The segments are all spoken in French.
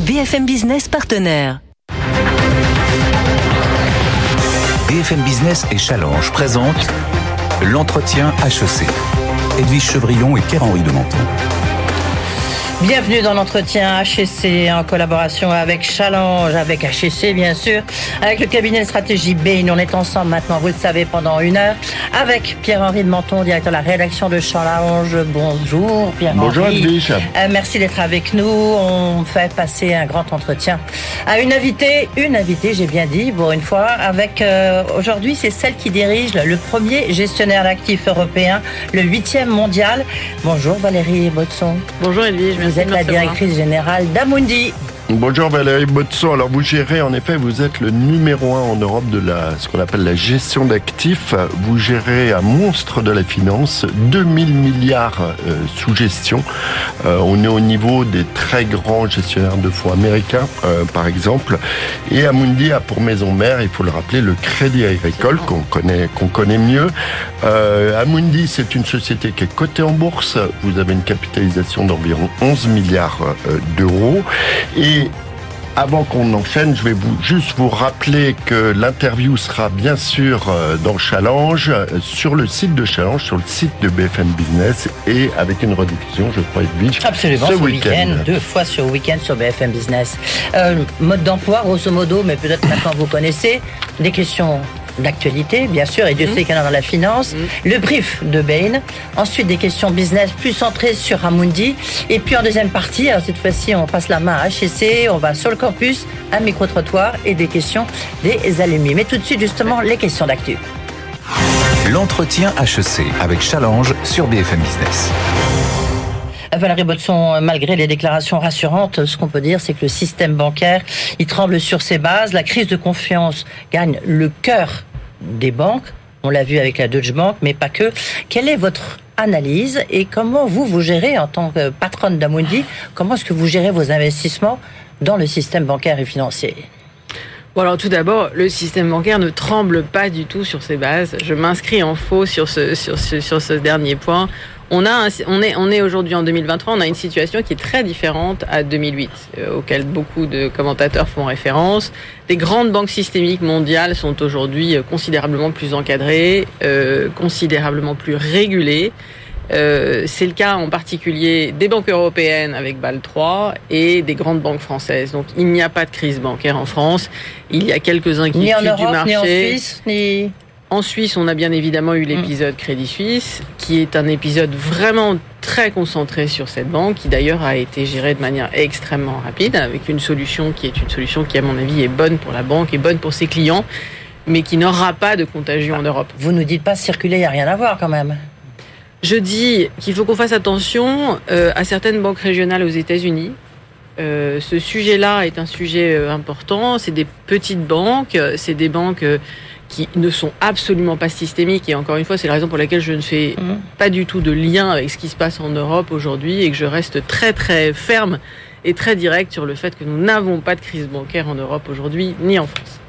BFM Business partenaire. BFM Business et Challenge présentent l'entretien HEC. Edwige Chevrillon et Pierre-Henri de Menton. Bienvenue dans l'entretien HEC en collaboration avec Challenge, avec HEC bien sûr, avec le cabinet de stratégie Bain. On est ensemble maintenant, vous le savez, pendant une heure avec Pierre-Henri de Menton, directeur de la rédaction de Challenge. Bonjour Pierre-Henri. Bonjour Edwige. Euh, merci d'être avec nous. On fait passer un grand entretien à une invitée, une invitée, j'ai bien dit, pour une fois, avec euh, aujourd'hui, c'est celle qui dirige le premier gestionnaire d'actifs européen, le huitième mondial. Bonjour Valérie Botson. Bonjour Edwige. Vous êtes la directrice générale d'Amundi. Bonjour Valérie Botson. Alors vous gérez, en effet, vous êtes le numéro un en Europe de la, ce qu'on appelle la gestion d'actifs. Vous gérez un monstre de la finance, 2000 milliards euh, sous gestion. Euh, on est au niveau des très grands gestionnaires de fonds américains, euh, par exemple. Et Amundi a pour maison mère, il faut le rappeler, le Crédit Agricole qu'on connaît, qu'on connaît mieux. Amundi, c'est une société qui est cotée en bourse. Vous avez une capitalisation d'environ 11 milliards d'euros. Avant qu'on enchaîne, je vais vous, juste vous rappeler que l'interview sera bien sûr euh, dans Challenge, euh, sur le site de Challenge, sur le site de BFM Business et avec une rediffusion, je crois, Edwige. Absolument, ce, week-end. deux fois sur week-end sur BFM Business. Euh, mode d'emploi, grosso modo, mais peut-être maintenant vous connaissez, des questions d'actualité, bien sûr, et Dieu mmh. sait qu'il y en a dans la finance, mmh. le brief de Bain, ensuite des questions business plus centrées sur Amundi, et puis en deuxième partie, alors cette fois-ci, on passe la main à HEC, on va sur le campus, un micro-trottoir et des questions des alumni. Mais tout de suite, justement, les questions d'actu. L'entretien HEC avec Challenge sur BFM Business. Valérie Botson, malgré les déclarations rassurantes, ce qu'on peut dire, c'est que le système bancaire, il tremble sur ses bases. La crise de confiance gagne le cœur des banques. On l'a vu avec la Deutsche Bank, mais pas que. Quelle est votre analyse et comment vous, vous gérez en tant que patronne d'Amundi, comment est-ce que vous gérez vos investissements dans le système bancaire et financier? Bon alors tout d'abord, le système bancaire ne tremble pas du tout sur ses bases. Je m'inscris en faux sur ce, sur sur ce dernier point on, a on est, on est aujourd'hui en 2023, on a une situation qui est très différente à 2008, euh, auquel beaucoup de commentateurs font référence. Les grandes banques systémiques mondiales sont aujourd'hui euh, considérablement plus encadrées, euh, considérablement plus régulées. c'est le cas en particulier des banques européennes avec BAL 3 et des grandes banques françaises. Donc il n'y a pas de crise bancaire en France. Il y a quelques inquiétudes ni en Europe, du marché. Ni en Suisse, ni en Suisse, on a bien évidemment eu l'épisode Crédit Suisse, qui est un épisode vraiment très concentré sur cette banque, qui d'ailleurs a été géré de manière extrêmement rapide, avec une solution qui est une solution qui, à mon avis, est bonne pour la banque et bonne pour ses clients, mais qui n'aura pas de contagion en Europe. Vous nous dites pas circuler, il n'y a rien à voir quand même. Je dis qu'il faut qu'on fasse attention euh, à certaines banques régionales aux États-Unis. Euh, ce sujet-là est un sujet euh, important. C'est des petites banques, c'est des banques qui ne sont absolument pas systémiques. Et encore une fois, c'est la raison pour laquelle je ne fais mmh. pas du tout de lien avec ce qui se passe en Europe aujourd'hui et que je reste très très ferme et très direct sur le fait que nous n'avons pas de crise bancaire en Europe aujourd'hui, ni en France.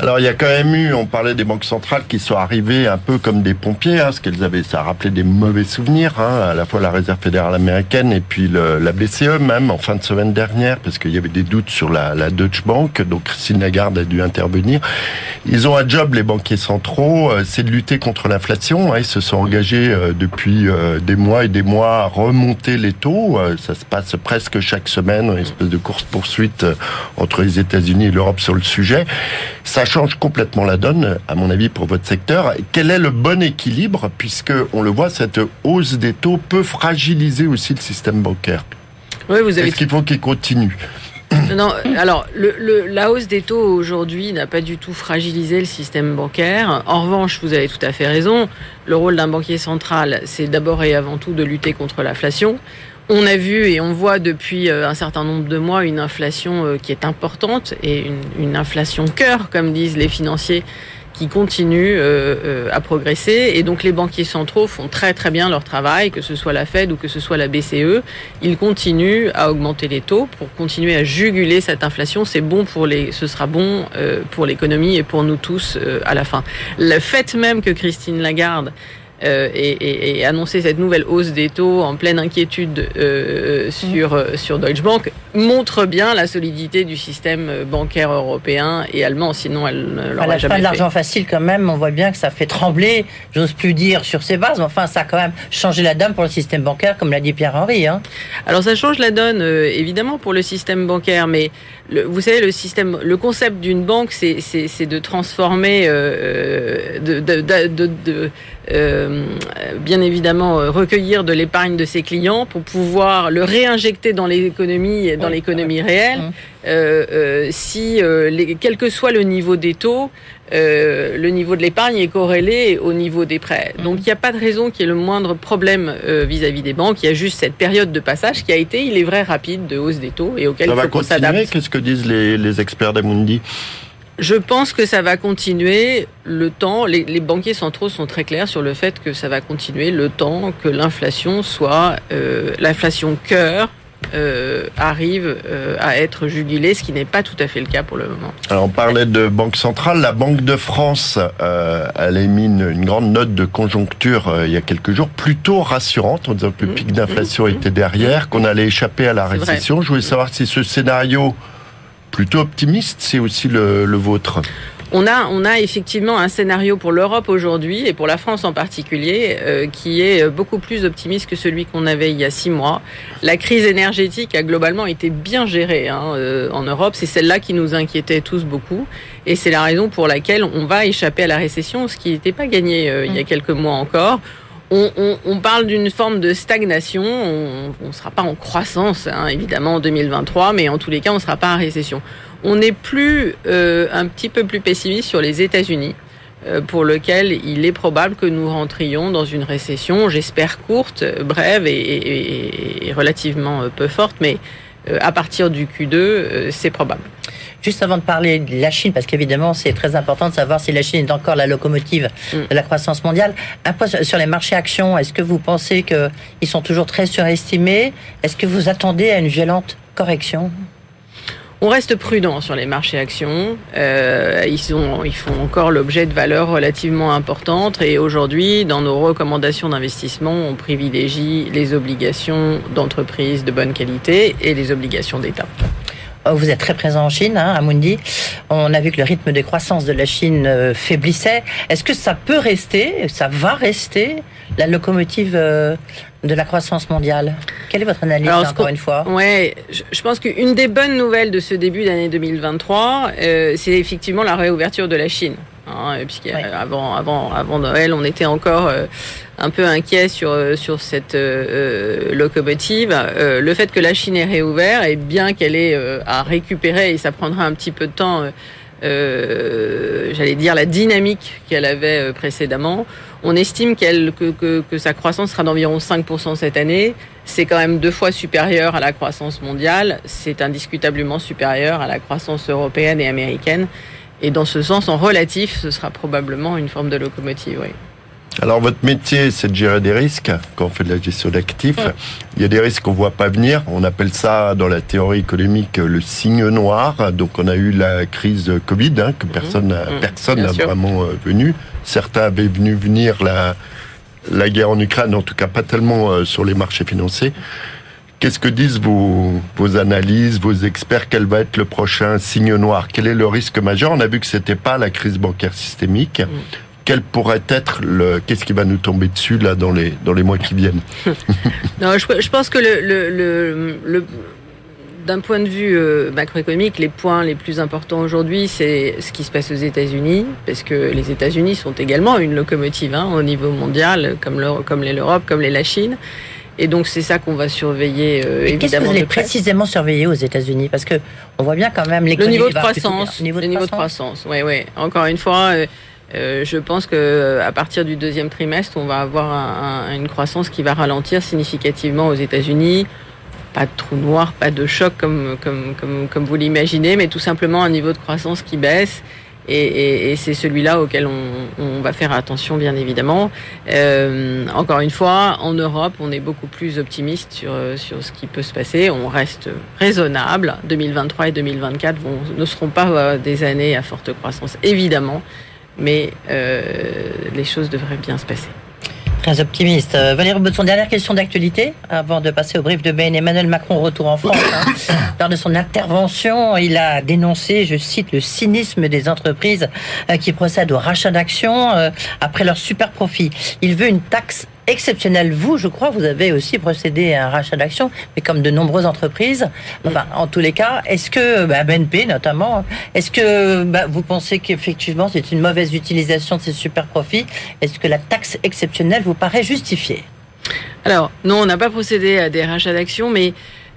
Alors il y a quand même eu, on parlait des banques centrales qui sont arrivées un peu comme des pompiers, hein, ce qu'elles avaient, ça a rappelé des mauvais souvenirs, hein, à la fois la Réserve fédérale américaine et puis le, la BCE même en fin de semaine dernière, parce qu'il y avait des doutes sur la, la Deutsche Bank, donc Christine Lagarde a dû intervenir. Ils ont un job, les banquiers centraux, euh, c'est de lutter contre l'inflation. Hein, ils se sont engagés euh, depuis euh, des mois et des mois à remonter les taux. Ça se passe presque chaque semaine, une espèce de course poursuite entre les États-Unis et l'Europe sur le sujet. Change complètement la donne, à mon avis, pour votre secteur. Quel est le bon équilibre, puisque on le voit, cette hausse des taux peut fragiliser aussi le système bancaire? Oui, vous avez. Est-ce qu'il faut qu'il continue? Non, alors le, la hausse des taux aujourd'hui n'a pas du tout fragilisé le système bancaire. En revanche, vous avez tout à fait raison. Le rôle d'un banquier central, c'est d'abord et avant tout de lutter contre l'inflation. On a vu et on voit depuis euh, un certain nombre de mois une inflation euh, qui est importante et une, inflation cœur, comme disent les financiers, qui continue euh, à progresser. Et donc les banquiers centraux font très très bien leur travail, que ce soit la Fed ou que ce soit la BCE. Ils continuent à augmenter les taux pour continuer à juguler cette inflation. C'est bon pour les, ce sera bon pour l'économie et pour nous tous à la fin. Le fait même que Christine Lagarde euh, et, et, annoncer cette nouvelle hausse des taux en pleine inquiétude euh, sur, mmh. sur Deutsche Bank montre bien la solidité du système bancaire européen et allemand, sinon elle ne l'aurait jamais fait. l'argent facile quand même, on voit bien que ça fait trembler, j'ose plus dire sur ses bases, mais enfin ça a quand même changé la donne pour le système bancaire, comme l'a dit Pierre-Henri. Hein. Alors ça change la donne évidemment pour le système bancaire, mais le, vous savez, le système, le concept d'une banque, c'est de transformer, euh, de, de, de, de euh, bien évidemment euh, recueillir de l'épargne de ses clients pour pouvoir le réinjecter dans l'économie, dans l'économie réelle. Mmh. Euh, euh, si, les, quel que soit le niveau des taux, le niveau de l'épargne est corrélé au niveau des prêts. Mmh. Donc il n'y a pas de raison qu'il y ait le moindre problème vis-à-vis des banques. Il y a juste cette période de passage qui a été, il est vrai, rapide de hausse des taux et auquel il faut qu'on s'adapte. Qu'est-ce que disent les, les experts d'Amundi? Je pense que ça va continuer le temps. Les, les, banquiers centraux sont très clairs sur le fait que ça va continuer le temps que l'inflation soit euh, l'inflation cœur. Euh, arrive euh, à être jugulée, ce qui n'est pas tout à fait le cas pour le moment. Alors on parlait de banque centrale, la Banque de France, euh, elle a émis une, une, grande note de conjoncture euh, il y a quelques jours, plutôt rassurante, en disant que le mmh, pic d'inflation mmh, était derrière, qu'on allait échapper à la récession. Je voulais savoir si ce scénario plutôt optimiste, c'est aussi le, le vôtre. On a, on a effectivement un scénario pour l'Europe aujourd'hui et pour la France en particulier euh, qui est beaucoup plus optimiste que celui qu'on avait il y a six mois. La crise énergétique a globalement été bien gérée hein, euh, en Europe. C'est celle-là qui nous inquiétait tous beaucoup et c'est la raison pour laquelle on va échapper à la récession, ce qui n'était pas gagné euh, il y a quelques mois encore. On, on, on, parle d'une forme de stagnation. On ne sera pas en croissance, hein, évidemment, en 2023, mais en tous les cas, on ne sera pas en récession. On est plus, euh, un petit peu plus pessimiste sur les États-Unis, euh, pour lequel il est probable que nous rentrions dans une récession, j'espère courte, brève et, et, et, relativement peu forte, mais euh, à partir du Q2, euh, c'est probable. Juste avant de parler de la Chine, parce qu'évidemment c'est très important de savoir si la Chine est encore la locomotive mm. de la croissance mondiale. Un point sur les marchés actions, est-ce que vous pensez qu'ils sont toujours très surestimés? Est-ce que vous attendez à une violente correction? On reste prudent sur les marchés actions. Euh, ils, sont, ils font encore l'objet de valeurs relativement importantes. Et aujourd'hui, dans nos recommandations d'investissement, on privilégie les obligations d'entreprises de bonne qualité et les obligations d'État. Oh, vous êtes très présent en Chine, hein, à Mundi. On a vu que le rythme de croissance de la Chine euh, faiblissait. Est-ce que ça peut rester, ça va rester la locomotive euh, de la croissance mondiale? Quelle est votre analyse, Alors, encore une fois? Ouais, je pense qu'une des bonnes nouvelles de ce début d'année 2023, euh, c'est effectivement la réouverture de la Chine. Hein, puisqu'avant avant, avant Noël, on était encore euh, un peu inquiet sur, euh, sur cette euh, locomotive. le fait que la Chine est réouverte, et bien qu'elle est à récupérer, et ça prendra un petit peu de temps, j'allais dire, la dynamique qu'elle avait précédemment, on estime qu'elle que, que, que, sa croissance sera d'environ 5% cette année. C'est quand même deux fois supérieur à la croissance mondiale. C'est indiscutablement supérieur à la croissance européenne et américaine. Et dans ce sens, en relatif, ce sera probablement une forme de locomotive, oui. Alors votre métier, c'est de gérer des risques quand on fait de la gestion d'actifs. Il y a des risques qu'on voit pas venir. On appelle ça dans la théorie économique le signe noir. Donc on a eu la crise Covid hein, que personne n'a mmh. personne n'a vraiment euh, venu. Certains avaient venu venir la la guerre en Ukraine, en tout cas pas tellement euh, sur les marchés financiers. Qu'est-ce que disent vos, vos, analyses, vos experts? Quel va être le prochain signe noir? Quel est le risque majeur? On a vu que c'était pas la crise bancaire systémique. Mm. Quel pourrait être le Qu'est-ce qui va nous tomber dessus là dans les dans les mois qui viennent Non, je, je, pense que le, le, le, le d'un point de vue euh, macroéconomique, les points les plus importants aujourd'hui, c'est ce qui se passe aux États-Unis, parce que les États-Unis sont également une locomotive hein, au niveau mondial, comme l'Europe, comme la Chine. Et donc c'est ça qu'on va surveiller euh, évidemment. Qu'est-ce que vous allez précisément surveiller aux États-Unis? Parce que on voit bien quand même le niveau de croissance. Niveau de le niveau de croissance? Oui, oui. Encore une fois. Euh, euh, je pense que euh, à partir du deuxième trimestre, on va avoir un, un, une croissance qui va ralentir significativement aux États-Unis. Pas de trou noir, pas de choc comme, comme, comme, comme vous l'imaginez, mais tout simplement un niveau de croissance qui baisse et, et, et c'est celui-là auquel on, on, va faire attention, bien évidemment. Euh, encore une fois, en Europe, on est beaucoup plus optimiste sur, sur ce qui peut se passer. On reste raisonnable. 2023 et 2024 vont, ne seront pas euh, des années à forte croissance, évidemment, mais euh, les choses devraient bien se passer. Très optimiste. Euh, Valérie son dernière question d'actualité, avant de passer au brief de Bain. Emmanuel Macron, retour en France. Hein. Lors de son intervention, il a dénoncé, je cite, le cynisme des entreprises euh, qui procèdent au rachat d'actions euh, après leur super profit. Il veut une taxe exceptionnelle. Vous, je crois, vous avez aussi procédé à un rachat d'actions, mais comme de nombreuses entreprises. Enfin, en tous les cas, est-ce que bah, BNP notamment, est-ce que bah, vous pensez qu'effectivement c'est une mauvaise utilisation de ces super profits? Est-ce que la taxe exceptionnelle vous paraît justifiée? Alors, non, on n'a pas procédé à des rachats d'actions, mais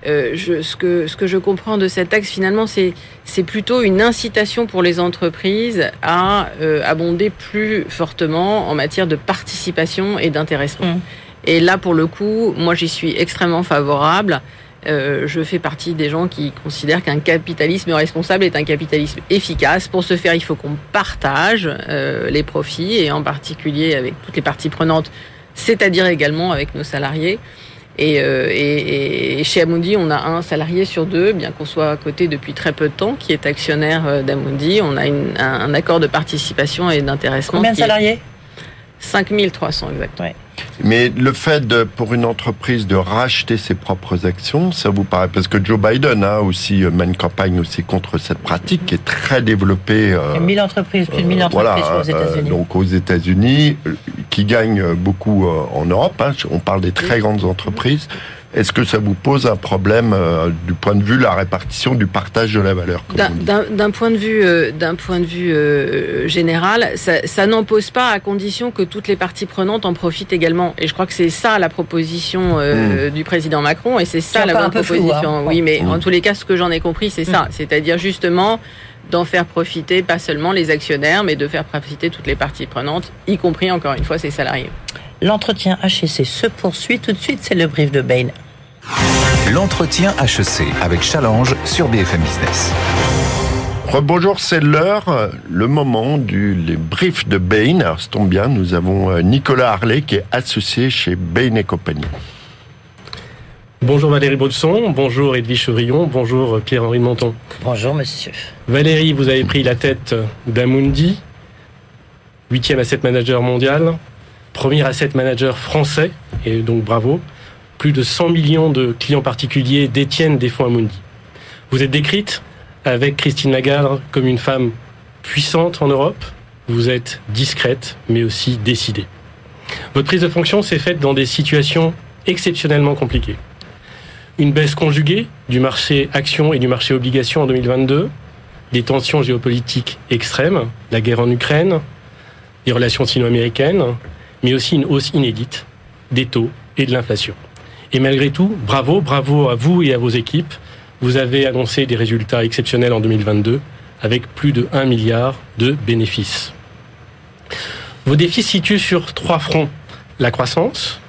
euh, je, ce, que, ce que je comprends de cette taxe, finalement, c'est, c'est plutôt une incitation pour les entreprises à euh, abonder plus fortement en matière de participation et d'intéressement. Mmh. Et là, pour le coup, moi, j'y suis extrêmement favorable. Euh, je fais partie des gens qui considèrent qu'un capitalisme responsable est un capitalisme efficace. Pour ce faire, il faut qu'on partage euh, les profits et en particulier avec toutes les parties prenantes, c'est-à-dire également avec nos salariés. Et, euh, et, et, chez Amundi, on a un salarié sur deux, bien qu'on soit à côté depuis très peu de temps, qui est actionnaire euh, d'Amundi. On a une, un, un, accord de participation et d'intéressement. Combien de salariés? 5300 exactement. Ouais. Mais le fait de, pour une entreprise de racheter ses propres actions, ça vous paraît parce que Joe Biden a aussi euh, mène campagne aussi contre cette pratique qui est très développée. Euh, 1000 entreprises, plus de 1000 entreprises voilà, aux États-Unis. Euh, donc aux États-Unis, qui gagnent beaucoup en Europe. Hein, on parle des très grandes entreprises. Est-ce que ça vous pose un problème euh, du point de vue la répartition du partage de la valeur D'un point de vue, euh, d'un point de vue euh, général, ça, ça n'en pose pas à condition que toutes les parties prenantes en profitent également. Et je crois que c'est ça la proposition euh, mmh. du président Macron et c'est ça la bonne proposition. Flou, hein. Oui, mais mmh. en tous les cas, ce que j'en ai compris, c'est mmh. ça. C'est-à-dire justement d'en faire profiter pas seulement les actionnaires, mais de faire profiter toutes les parties prenantes, y compris encore une fois ses salariés. L'entretien HEC se poursuit tout de suite, c'est le brief de Bain. L'entretien HEC avec Challenge sur BFM Business. Bonjour, c'est l'heure, le moment du les briefs de Bain. Alors, ça tombe bien, nous avons Nicolas Harley qui est associé chez Bain et compagnie. Bonjour Valérie Baudson, bonjour Edwige Chevrillon, bonjour Pierre-Henri Menton. Bonjour monsieur. Valérie, vous avez pris la tête d'Amundi, huitième asset manager mondial, premier asset manager français, et donc bravo. Plus de 100 millions de clients particuliers détiennent des fonds Amundi. Vous êtes décrite avec Christine Lagarde comme une femme puissante en Europe. Vous êtes discrète, mais aussi décidée. Votre prise de fonction s'est faite dans des situations exceptionnellement compliquées. Une baisse conjuguée du marché actions et du marché obligations en 2022, des tensions géopolitiques extrêmes, la guerre en Ukraine, les relations sino-américaines, mais aussi une hausse inédite des taux et de l'inflation. Et malgré tout, bravo, bravo à vous et à vos équipes. Vous avez annoncé des résultats exceptionnels en 2022 avec plus de 1 milliard de bénéfices. Vos défis se situent sur trois fronts. La croissance,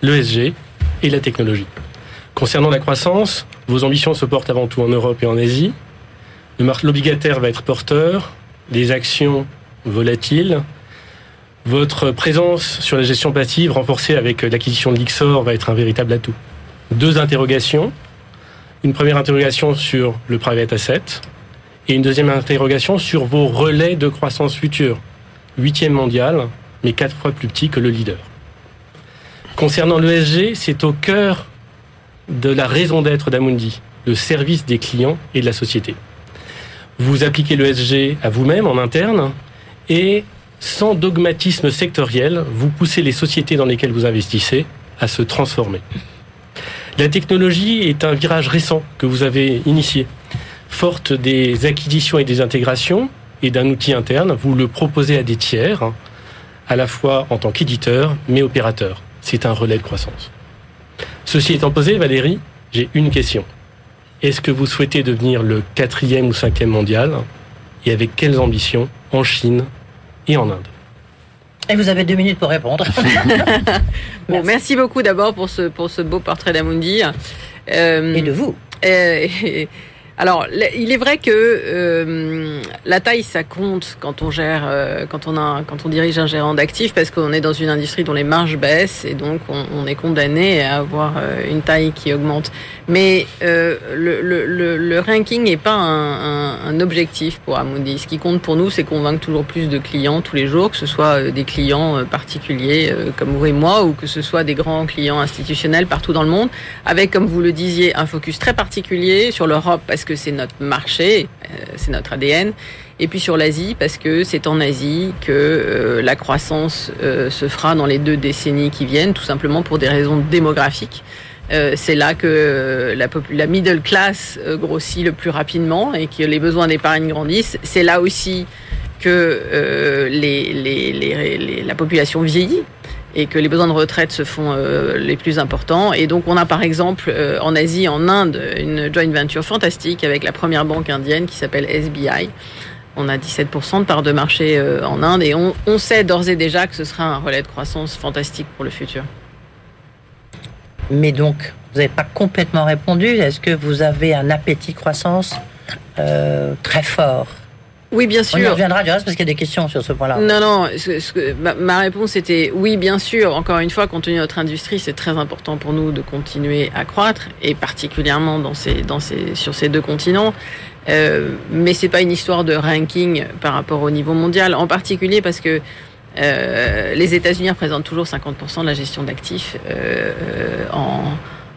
l'ESG et la technologie. Concernant la croissance, vos ambitions se portent avant tout en Europe et en Asie. L'obligataire va être porteur, les actions volatiles, votre présence sur la gestion passive renforcée avec l'acquisition de l'Ixor va être un véritable atout. Deux interrogations. Une première interrogation sur le private asset et une deuxième interrogation sur vos relais de croissance future. Huitième mondial, mais quatre fois plus petit que le leader. Concernant l'ESG, c'est au cœur de la raison d'être d'Amundi, le service des clients et de la société. Vous appliquez l'ESG à vous-même en interne et sans dogmatisme sectoriel, vous poussez les sociétés dans lesquelles vous investissez à se transformer. La technologie est un virage récent que vous avez initié. Forte des acquisitions et des intégrations et d'un outil interne, vous le proposez à des tiers, à la fois en tant qu'éditeur, mais opérateur. C'est un relais de croissance. Ceci étant posé, Valérie, j'ai une question. Est-ce que vous souhaitez devenir le quatrième ou cinquième mondial? Et avec quelles ambitions en Chine, et en Inde. Et vous avez deux minutes pour répondre. bon, merci beaucoup d'abord pour ce, pour ce beau portrait d'Amundi. Euh, et de vous. Euh, Alors, il est vrai que euh, la taille, ça compte quand on gère, euh, quand on a, quand on dirige un gérant d'actifs, parce qu'on est dans une industrie dont les marges baissent et donc on, est condamné à avoir euh, une taille qui augmente. Mais euh, le, le, le, ranking n'est pas un, un, un, objectif pour Amundi. Ce qui compte pour nous, c'est convaincre toujours plus de clients tous les jours, que ce soit des clients particuliers comme vous et moi, ou que ce soit des grands clients institutionnels partout dans le monde, avec, comme vous le disiez, un focus très particulier sur l'Europe, parce que c'est notre marché, euh, c'est notre ADN. Et puis sur l'Asie, parce que c'est en Asie que euh, la croissance euh, se fera dans les deux décennies qui viennent, tout simplement pour des raisons démographiques. c'est là que la, middle class grossit le plus rapidement et que les besoins d'épargne grandissent. C'est là aussi que la population vieillit et que les besoins de retraite se font euh, les plus importants. Et donc on a par exemple euh, en Asie, en Inde, une joint venture fantastique avec la première banque indienne qui s'appelle SBI. On a 17% de part de marché euh, en Inde et on, on sait d'ores et déjà que ce sera un relais de croissance fantastique pour le futur. Mais donc, vous n'avez pas complètement répondu. Est-ce que vous avez un appétit croissance très fort? Oui, bien sûr. On y reviendra du reste parce qu'il y a des questions sur ce point-là. Non, non. Ce, ma, réponse était oui, bien sûr. Encore une fois, compte tenu de notre industrie, c'est très important pour nous de continuer à croître et particulièrement dans ces, dans ces, sur ces deux continents. Euh, mais c'est pas une histoire de ranking par rapport au niveau mondial, en particulier parce que euh, les États-Unis représentent toujours 50% de la gestion d'actifs euh, en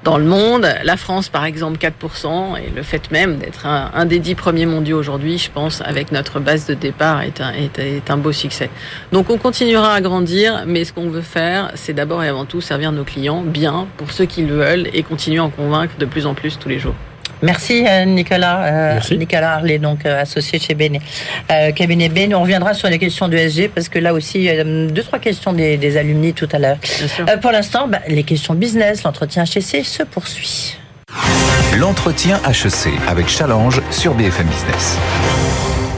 dans le monde. La France, par exemple, 4%, et le fait même d'être un, des dix premiers mondiaux aujourd'hui, je pense, avec notre base de départ, est un, est, un beau succès. Donc on continuera à grandir, mais ce qu'on veut faire, c'est d'abord et avant tout servir nos clients bien, pour ceux qui le veulent, et continuer à en convaincre de plus en plus tous les jours. Merci euh, Nicolas. Euh, Nicolas Harley, donc euh, associé chez Béné. cabinet Béné, on reviendra sur les questions du SG parce que là aussi, deux, trois questions des, des alumni tout à l'heure. pour l'instant, bah, les questions business, l'entretien HEC se poursuit. L'entretien HEC avec Challenge sur BFM Business.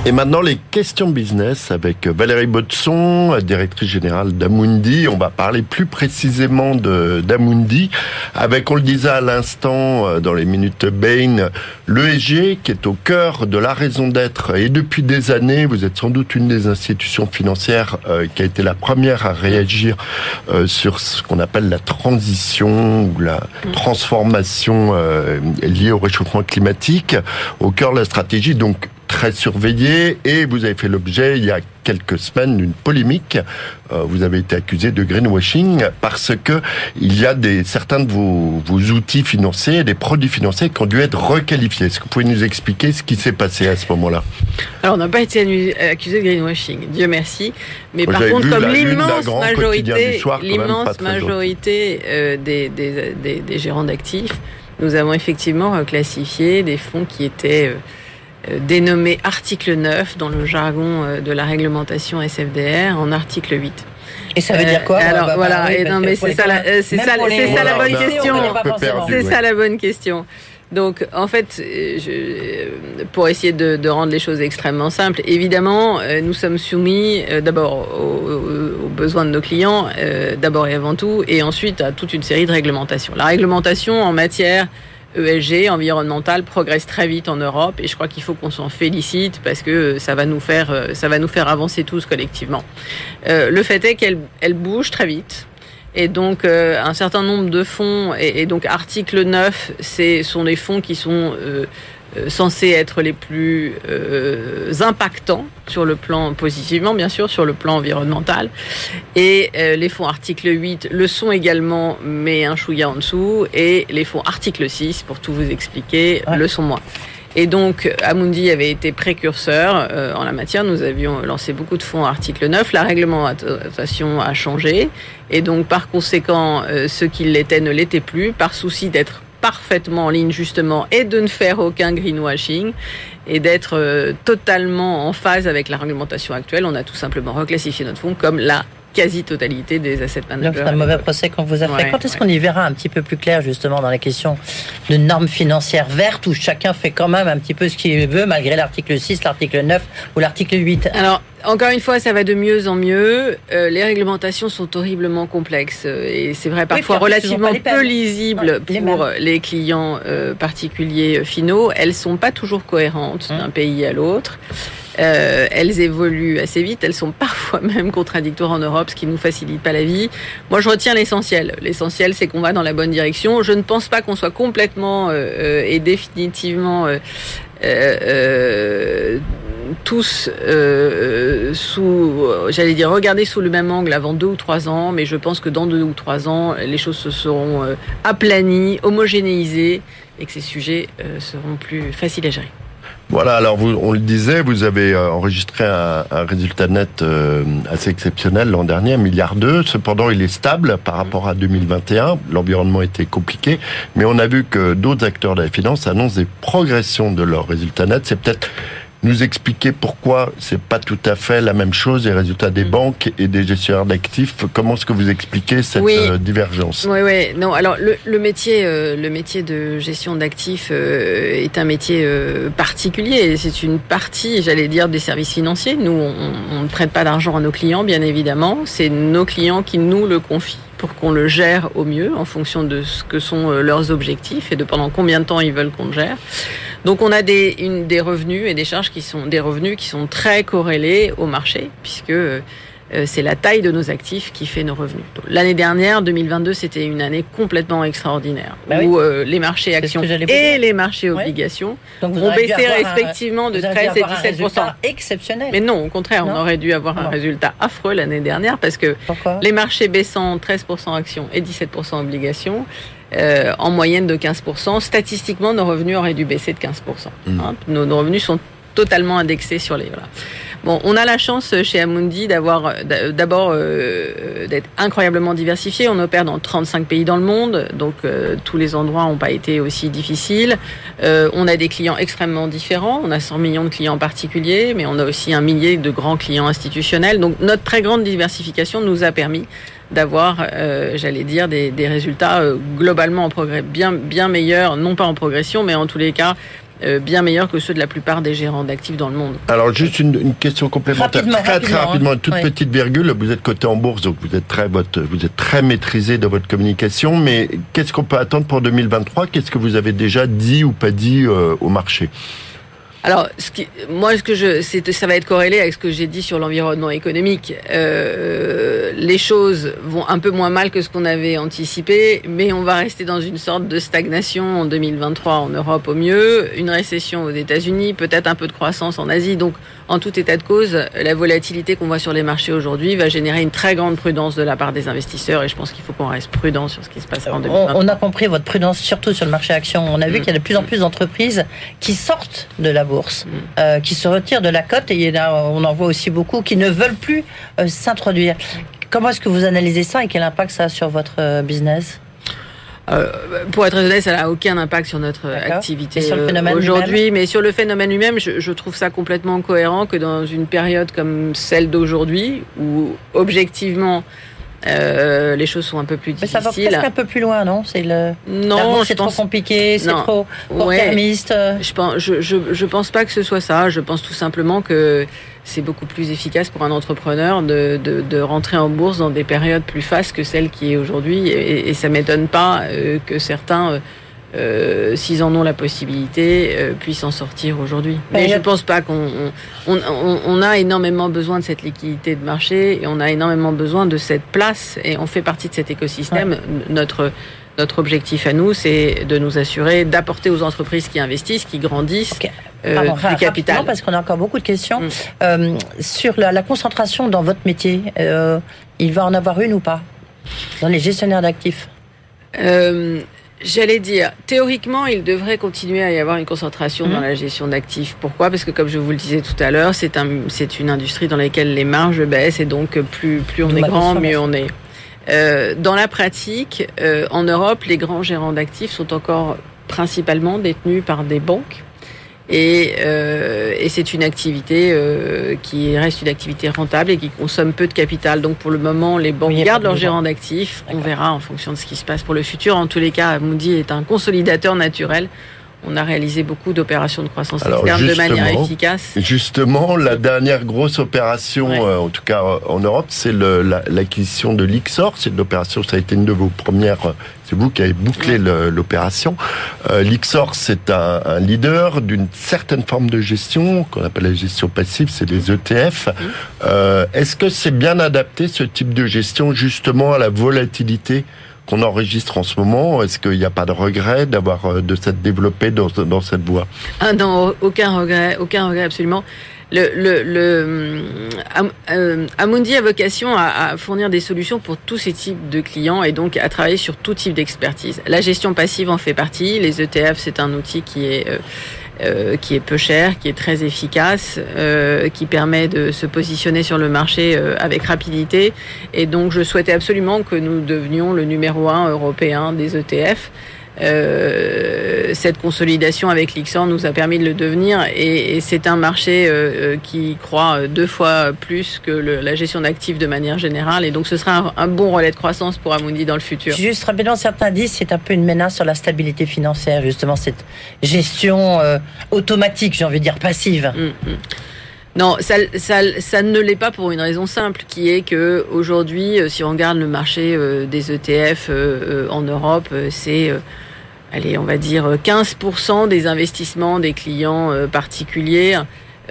Et maintenant, les questions business avec Valérie Botson, directrice générale d'Amundi. On va parler plus précisément d'Amundi avec, on le disait à l'instant euh, dans les minutes Bain, l'ESG qui est au cœur de la raison d'être. Et depuis des années, vous êtes sans doute une des institutions financières euh, qui a été la première à réagir euh, sur ce qu'on appelle la transition ou la transformation liée au réchauffement climatique, au cœur de la stratégie. Donc, très surveillé et vous avez fait l'objet il y a quelques semaines d'une polémique. Euh, vous avez été accusé de greenwashing parce que il y a des certains de vos, vos outils financiers, des produits financiers qui ont dû être requalifiés. Est-ce que vous pouvez nous expliquer ce qui s'est passé à ce moment-là? Alors on n'a pas été accusé de greenwashing, Dieu merci. Mais par contre, comme l'immense majorité, l'immense majorité euh, des, des, des, des, gérants d'actifs, nous avons effectivement classifié des fonds qui étaient euh, euh, dénommé article 9 dans le jargon euh, de la réglementation SFDR en article 8. Et ça veut dire quoi euh, Alors bah, bah, voilà, bah, et non mais c'est ça, la, c'est ça, c'est ça la bonne question. C'est ça la bonne question. Donc, en fait, je, pour essayer de, de, rendre les choses extrêmement simples, évidemment, nous sommes soumis d'abord aux, aux, besoins de nos clients, d'abord et avant tout, et ensuite à toute une série de réglementations. La réglementation en matière ESG environnemental progresse très vite en Europe et je crois qu'il faut qu'on s'en félicite parce que ça va nous faire euh, ça va nous faire avancer tous collectivement. Euh, le fait est qu'elle elle bouge très vite. Et donc, euh, un certain nombre de fonds, et, donc article 9, c'est sont des fonds qui sont euh, euh, censés être les plus euh, impactants sur le plan positivement, bien sûr, sur le plan environnemental. Et euh, les fonds article 8 le sont également, mais un chouïa en dessous. Et les fonds article 6, pour tout vous expliquer, le sont moins. Et donc, Amundi avait été précurseur euh, en la matière. Nous avions lancé beaucoup de fonds article 9. La réglementation a changé. Et donc, par conséquent, euh, ceux qui l'étaient ne l'étaient plus, par souci d'être parfaitement en ligne justement et de ne faire aucun greenwashing et d'être euh, totalement en phase avec la réglementation actuelle, on a tout simplement reclassifié notre fonds comme la quasi-totalité des assets managers. C'est un mauvais procès qu'on vous a fait. Quand est-ce qu'on y verra un petit peu plus clair justement dans la question de normes financières vertes où chacun fait quand même un petit peu ce qu'il veut malgré l'article 6, l'article 9 ou l'article 8 Alors, encore une fois, ça va de mieux en mieux. Euh, les réglementations sont horriblement complexes euh, et c'est vrai parfois relativement peu lisibles pour les clients euh, particuliers finaux. Elles sont pas toujours cohérentes d'un pays à l'autre. Elles évoluent assez vite, elles sont parfois même contradictoires en Europe, ce qui nous facilite pas la vie. Moi, je retiens l'essentiel. L'essentiel, c'est qu'on va dans la bonne direction. Je ne pense pas qu'on soit complètement et définitivement euh, euh, tous euh, sous, j'allais dire, regarder sous le même angle avant deux ou trois ans, mais je pense que dans deux ou trois ans, les choses se seront aplanies, homogénéisées, et que ces sujets seront plus faciles à gérer. Voilà, alors vous, on le disait, vous avez euh, enregistré un, résultat net euh, assez exceptionnel l'an dernier, un milliard d'euros. Cependant, il est stable par rapport à 2021. L'environnement était compliqué, mais on a vu que d'autres acteurs de la finance annoncent des progressions de leurs résultats nets. C'est peut-être nous expliquer pourquoi c'est pas tout à fait la même chose les résultats des mm. banques et des gestionnaires d'actifs Comment est-ce que vous expliquez cette euh, divergence? Oui, oui. Non, alors le, métier, euh, le métier de gestion d'actifs euh, est un métier particulier. C'est une partie, j'allais dire, des services financiers. Nous, on ne prête pas d'argent à nos clients, bien évidemment. C'est nos clients qui nous le confient pour qu'on le gère au mieux en fonction de ce que sont leurs objectifs et de pendant combien de temps ils veulent qu'on le gère. Donc on a des, une, des revenus et des charges qui sont des revenus qui sont très corrélés au marché puisque euh, c'est la taille de nos actifs qui fait nos revenus. L'année dernière, 2022, c'était une année complètement extraordinaire bah où euh, les marchés actions et les marchés obligations ont baissé respectivement de 13 et 17 exceptionnel. Mais non, au contraire, on aurait dû avoir un résultat affreux l'année dernière parce que les marchés baissant 13% actions et 17% obligations, euh, en moyenne de 15%. Statistiquement, nos revenus auraient dû baisser de 15%. Mmh. Hein. Nos, revenus sont totalement indexés sur les... Voilà. On a la chance chez Amundi d'avoir d'abord euh, d'être incroyablement diversifié. On opère dans 35 pays dans le monde, donc euh, tous les endroits n'ont pas été aussi difficiles. on a des clients extrêmement différents. On a 100 millions de clients particuliers, mais on a aussi un millier de grands clients institutionnels. Donc notre très grande diversification nous a permis d'avoir, euh, j'allais dire, des, résultats euh, globalement en progrès, bien, bien meilleurs, non pas en progression, mais en tous les cas euh, bien meilleurs que ceux de la plupart des gérants d'actifs dans le monde. Alors juste une, une question complémentaire, rapidement, très, rapidement, très rapidement, une toute petite virgule. Vous êtes coté en bourse, donc vous êtes très votre, vous êtes très maîtrisé dans votre communication. Mais qu'est-ce qu'on peut attendre pour 2023 Qu'est-ce que vous avez déjà dit ou pas dit au marché? Alors, ce qui, moi, ce que je, ça va être corrélé avec ce que j'ai dit sur l'environnement économique. Euh, les choses vont un peu moins mal que ce qu'on avait anticipé, mais on va rester dans une sorte de stagnation en 2023 en Europe au mieux, une récession aux États-Unis, peut-être un peu de croissance en Asie. Donc, en tout état de cause, la volatilité qu'on voit sur les marchés aujourd'hui va générer une très grande prudence de la part des investisseurs, et je pense qu'il faut qu'on reste prudent sur ce qui se passe en 2023. On, a compris votre prudence surtout sur le marché action. On a vu mm. qu'il y a de plus en plus d'entreprises qui sortent de la bourse Mm. Euh, qui se retirent de la cote et on en voit aussi beaucoup qui ne veulent plus euh, s'introduire. Comment est-ce que vous analysez ça et quel impact ça a sur votre euh, pour être honnête, ça n'a aucun impact sur notre activité aujourd'hui, mais sur le phénomène lui-même, je, je, trouve ça complètement cohérent que dans une période comme celle d'aujourd'hui, où objectivement euh, les choses sont un peu plus difficiles. Mais ça va presque un peu plus loin, non? C'est le. Non, c'est trop compliqué, c'est trop court-termiste. je pense, je, je, je, pense pas que ce soit ça. Je pense tout simplement que c'est beaucoup plus efficace pour un entrepreneur de, de, de, rentrer en bourse dans des périodes plus fastes que celle qui est aujourd'hui. Et, et ça m'étonne pas euh, que certains euh, euh, s'ils en ont la possibilité, euh, puissent en sortir aujourd'hui. Mais je ne pense pas qu'on on, a énormément besoin de cette liquidité de marché et on a énormément besoin de cette place et on fait partie de cet écosystème. Notre notre objectif à nous, c'est de nous assurer d'apporter aux entreprises qui investissent, qui grandissent, euh, du capital. Parce qu'on a encore beaucoup de questions mm. sur la, concentration dans votre métier. il va en avoir une ou pas dans les gestionnaires d'actifs? J'allais dire, théoriquement, il devrait continuer à y avoir une concentration dans mhm. la gestion d'actifs. Pourquoi? Parce que, comme je vous le disais tout à l'heure, c'est un, une industrie dans laquelle les marges baissent et donc plus, plus on est grand, mieux on est. Euh, dans la pratique, euh, en Europe, les grands gérants d'actifs sont encore principalement détenus par des banques et, euh, et c'est une activité euh, qui reste une activité rentable et qui consomme peu de capital. Donc pour le moment, les banques gardent leur gérant d'actifs. On verra en fonction de ce qui se passe pour le futur. En tous les cas, Moody est un consolidateur naturel. On a réalisé beaucoup d'opérations de croissance Alors, externe de manière efficace. Justement, la dernière grosse opération, Ouais. euh, en tout cas euh, en Europe, c'est la- l'acquisition de l'Ixor. C'est une opération, ça a été une de vos premières. euh, C'est vous qui avez bouclé l'opération. Euh, L'Ixor, c'est un, un leader d'une certaine forme de gestion qu'on appelle la gestion passive, c'est les ETF. Euh, Est-ce que c'est bien adapté ce type de gestion justement à la volatilité qu'on enregistre en ce moment Est-ce qu'il n'y a pas de regret d'avoir euh, de s'être développé dans, dans cette voie? Ah non, aucun regret, aucun regret absolument. Le, le, le, Am- euh, Amundi a vocation à, à fournir des solutions pour tous ces types de clients et donc à travailler sur tout type d'expertise. La gestion passive en fait partie. Les ETF, c'est un outil qui est euh, euh, qui est peu cher, qui est très efficace, euh, qui permet de se positionner sur le marché euh, avec rapidité. Et donc, je souhaitais absolument que nous devenions le numéro un européen des ETF. Euh, cette consolidation avec l'Ixor nous a permis de le devenir et, et c'est un marché euh, euh, qui croît deux fois plus que le- la gestion d'actifs de manière générale et donc ce sera un, un bon relais de croissance pour Amundi dans le futur. Juste rapidement, certains disent que c'est un peu une menace sur la stabilité financière, justement, cette gestion euh, automatique, j'ai envie de dire passive. Mm, mm. Non, ça, ça, ça ne l'est pas pour une raison simple, qui est que aujourd'hui, si on regarde le marché des ETF en Europe, c'est, allez, on va dire euh, 15% des investissements des clients euh, particuliers.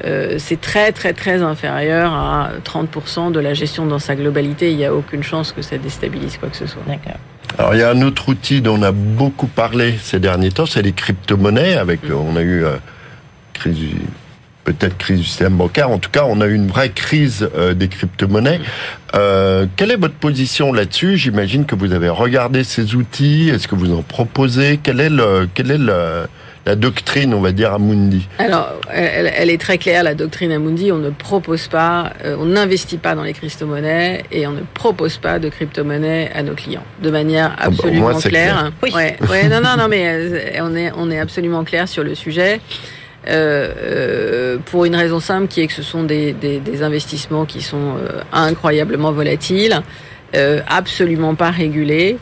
Euh, c'est très très très inférieur à 30% de la gestion dans sa globalité. Il n'y a aucune chance que ça déstabilise quoi que ce soit. D'accord. Alors il y a un autre outil dont on a beaucoup parlé ces derniers temps, c'est les crypto-monnaies. Avec, Mm. on a eu euh, crise du- peut-être crise du système bancaire. En tout cas, on a eu une vraie crise euh, des crypto-monnaies. Euh, quelle est votre position là-dessus? J'imagine que vous avez regardé ces outils. Est-ce que vous en proposez? Quelle est le, quelle est le- la doctrine, on va dire, à Mundi? Alors, elle, elle est très claire, la doctrine Amundi. On ne propose pas, euh, on n'investit pas dans les crypto-monnaies et on ne propose pas de crypto-monnaies à nos clients de manière bah, absolument moins, c'est claire. clair. Oui. Ouais, ouais, non, non, non, mais euh, on est, on est absolument clair sur le sujet. Euh, euh, pour une raison simple qui est que ce sont des, investissements qui sont euh, incroyablement volatiles, absolument pas régulés.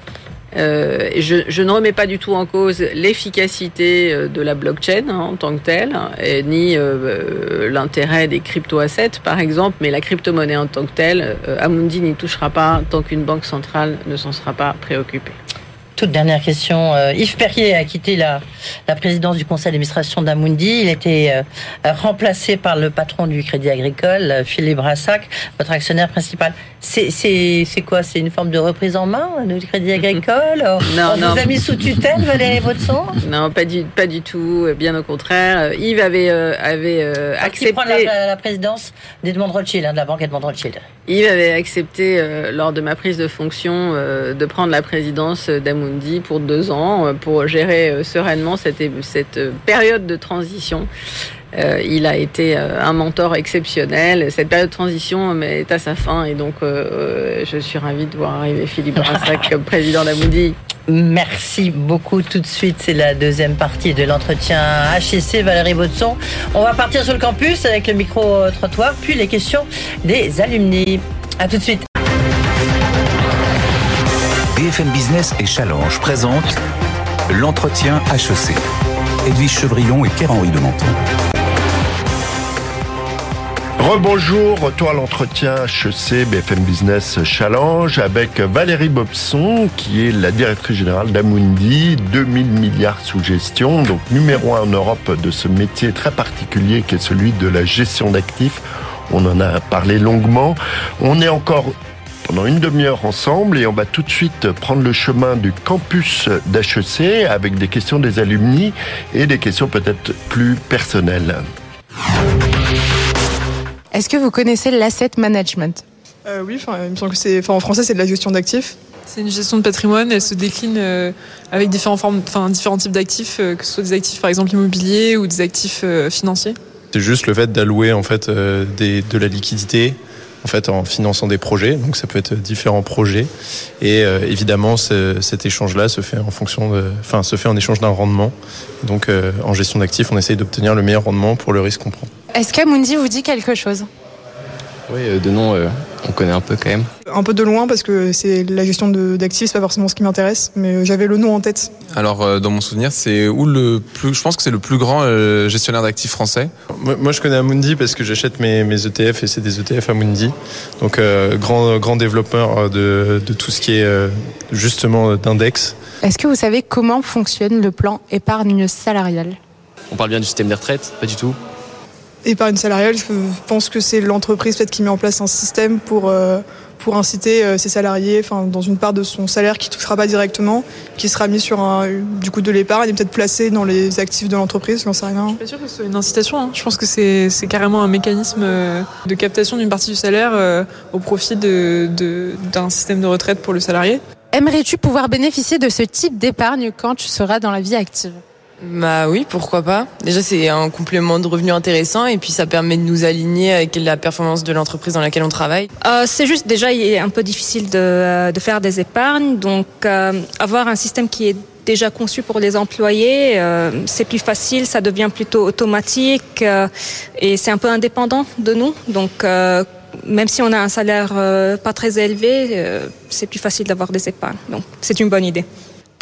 Je, ne remets pas du tout en cause l'efficacité de la blockchain hein, en tant que telle, ni l'intérêt des crypto-assets par exemple, mais la crypto-monnaie en tant que telle, Amundi n'y touchera pas tant qu'une banque centrale ne s'en sera pas préoccupée. Toute dernière question. Euh, Yves Perrier a quitté la, la présidence du conseil d'administration d'Amundi. Il était euh, remplacé par le patron du Crédit Agricole, euh, Philippe Brassac, votre actionnaire principal. C'est quoi? C'est une forme de reprise en main du Crédit Agricole? Non, On non. vous a mis sous tutelle, Valérie Baudson Non, pas du, pas du tout, bien au contraire. Yves avait, euh, avait Qui prend la, accepté... présidence d'Edmond Rothschild, hein, de la banque Edmond Rothschild. Yves avait accepté, lors de ma prise de fonction, de prendre la présidence d'Amundi pour deux ans, euh, pour gérer euh, sereinement cette, euh, période de transition. Euh, il a été un mentor exceptionnel. Cette période de transition est à sa fin et donc euh, je suis ravie de voir arriver Philippe Brassac comme président d'Amundi. Merci beaucoup. Tout de suite, c'est la deuxième partie de l'entretien HEC Valérie Baudson. On va partir sur le campus avec le micro-trottoir, puis les questions des alumni. À tout de suite. BFM Business et Challenge présentent l'entretien HEC. Edwige Chevrillon et Pierre-Henri de Menton. Rebonjour, retour à l'entretien HEC BFM Business Challenge avec Valérie Bobson qui est la directrice générale d'Amundi, 2000 milliards sous gestion, donc numéro un en Europe de ce métier très particulier qui est celui de la gestion d'actifs. On en a parlé longuement. On est encore pendant une demi-heure ensemble et on va tout de suite prendre le chemin du campus d'HEC avec des questions des alumni et des questions peut-être plus personnelles. Est-ce que vous connaissez l'asset management? Euh, oui, il me semble que c'est, en français, c'est de la gestion d'actifs. C'est une gestion de patrimoine, elle se décline euh, avec différents, formes, enfin, différents types d'actifs, euh, que ce soit des actifs par exemple immobiliers ou des actifs euh, financiers. C'est juste le fait d'allouer en fait euh, des, de la liquidité en fait en finançant des projets. Donc ça peut être différents projets et euh, évidemment ce- cet échange-là se fait en fonction de, enfin se fait en échange d'un rendement. Donc euh, en gestion d'actifs, on essaye d'obtenir le meilleur rendement pour le risque qu'on prend. Est-ce qu'Amundi vous dit quelque chose? Oui, euh, de nom, euh, on connaît un peu quand même. Un peu de loin parce que c'est la gestion d'actifs, c'est pas forcément ce qui m'intéresse, mais j'avais le nom en tête. Alors euh, dans mon souvenir, c'est où le plus, je pense que c'est le plus grand euh, gestionnaire d'actifs français. Moi, je connais Amundi parce que j'achète mes, mes, ETF et c'est des ETF Amundi. Donc euh, grand grand développeur de, de, tout ce qui est euh, justement d'index. Est-ce que vous savez comment fonctionne le plan épargne salariale? On parle bien du système des retraites, pas du tout épargne salariale, je pense que c'est l'entreprise qui met en place un système pour, euh, pour inciter euh, ses salariés, enfin, dans une part de son salaire qui ne touchera pas directement, qui sera mis sur un, du coup de l'épargne et peut-être placé dans les actifs de l'entreprise, j'en sais rien. Je suis pas sûre que ce soit une incitation, hein. je pense que c'est carrément un mécanisme euh, de captation d'une partie du salaire au profit de, d'un système de retraite pour le salarié. Aimerais-tu pouvoir bénéficier de ce type d'épargne quand tu seras dans la vie active? Bah oui, pourquoi pas. Déjà, c'est un complément de revenu intéressant et puis ça permet de nous aligner avec la performance de l'entreprise dans laquelle on travaille. Euh, c'est juste déjà, il est un peu difficile de, euh, faire des épargnes, donc euh, avoir un système qui est déjà conçu pour les employés, c'est plus facile, ça devient plutôt automatique et c'est un peu indépendant de nous. Donc même si on a un salaire pas très élevé, c'est plus facile d'avoir des épargnes. Donc c'est une bonne idée.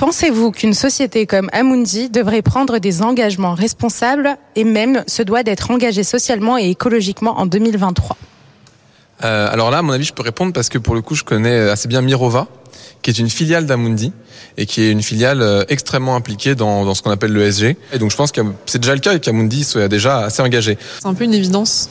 Pensez-vous qu'une société comme Amundi devrait prendre des engagements responsables et même se doit d'être engagée socialement et écologiquement en 2023 euh, Alors là, à mon avis, je peux répondre parce que pour le coup, je connais assez bien Mirova, qui est une filiale d'Amundi et qui est une filiale euh, extrêmement impliquée dans, dans ce qu'on appelle le SG. Et donc je pense que c'est déjà le cas et qu'Amundi soit déjà assez engagé. C'est un peu une évidence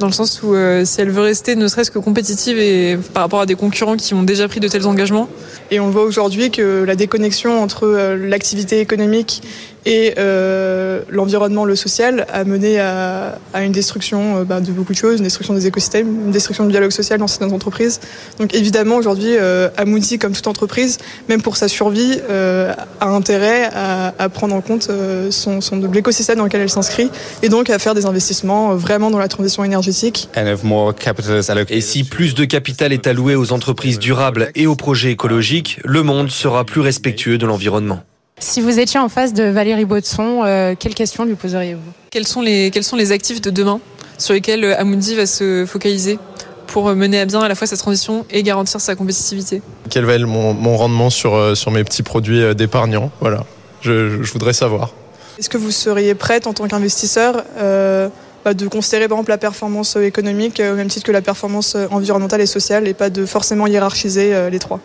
dans le sens où euh, si elle veut rester ne serait-ce que compétitive et par rapport à des concurrents qui ont déjà pris de tels engagements. Et on voit aujourd'hui que la déconnexion entre euh, l'activité économique et euh, l'environnement, le social, a mené à, à une destruction euh, bah, de beaucoup de choses, une destruction des écosystèmes, une destruction du dialogue social dans certaines entreprises. Donc évidemment, aujourd'hui, euh, Amundi, comme toute entreprise, même pour sa survie, euh, a intérêt à, à, prendre en compte euh, son, son, l'écosystème dans lequel elle s'inscrit et donc à faire des investissements vraiment dans la transition énergétique. Et si plus de capital est alloué aux entreprises durables et aux projets écologiques, le monde sera plus respectueux de l'environnement. Si vous étiez en face de Valérie Baudson, euh, quelles questions lui poseriez-vous quels sont, les, quels sont les actifs de demain sur lesquels euh, Amundi va se focaliser pour mener à bien à la fois sa transition et garantir sa compétitivité? Quel va être mon, mon rendement sur, euh, sur mes petits produits d'épargnants? Voilà, je, je, voudrais savoir. Est-ce que vous seriez prête en tant qu'investisseur euh, bah, de considérer par exemple la performance économique au même titre que la performance environnementale et sociale et pas de forcément hiérarchiser euh, les trois?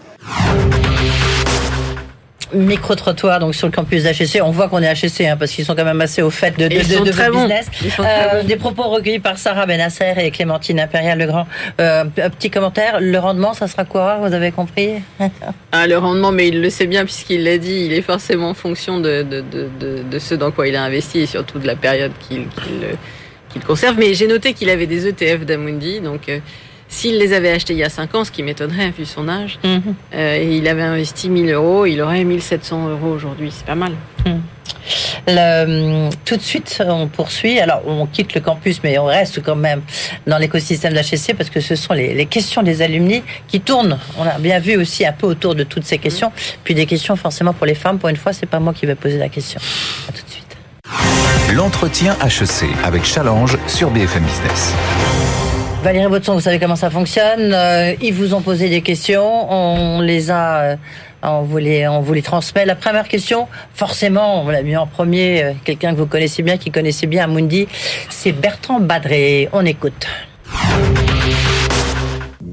Micro-trottoir donc sur le campus d'HEC. On voit qu'on est HEC hein, parce qu'ils sont quand même assez au fait de, de, de, de votre bon. business. Euh, des propos recueillis par Sarah Benasser et Clémentine Impérial Legrand. Euh, un petit commentaire. Le rendement, ça sera quoi Vous avez compris? Ah, Le rendement, mais il le sait bien puisqu'il l'a dit. Il est forcément en fonction de, de, de, de, ce dans quoi il a investi et surtout de la période qu'il qu qu conserve. Mais j'ai noté qu'il avait des ETF d'Amundi. Donc... Euh, s'il les avait achetés il y a 5 ans, ce qui m'étonnerait vu son âge, mmh. euh, et il avait investi 1000 euros, il aurait 1700 euros aujourd'hui. C'est pas mal. Mmh. Le, tout de suite, on poursuit. Alors, on quitte le campus, mais on reste quand même dans l'écosystème de l'HSC parce que ce sont les, les, questions des alumni qui tournent. On a bien vu aussi un peu autour de toutes ces questions. Puis des questions forcément pour les femmes. Pour une fois, c'est pas moi qui vais poser la question. À tout de suite. L'entretien HEC avec Challenge sur BFM Business. Valérie Baudson, vous savez comment ça fonctionne. Euh, ils vous ont posé des questions, on les a, euh, on vous les, on vous les transmet. La première question, forcément, on l'a mis en premier, euh, quelqu'un que vous connaissez bien, qui connaissait bien Amundi, c'est Bertrand Badré. On écoute.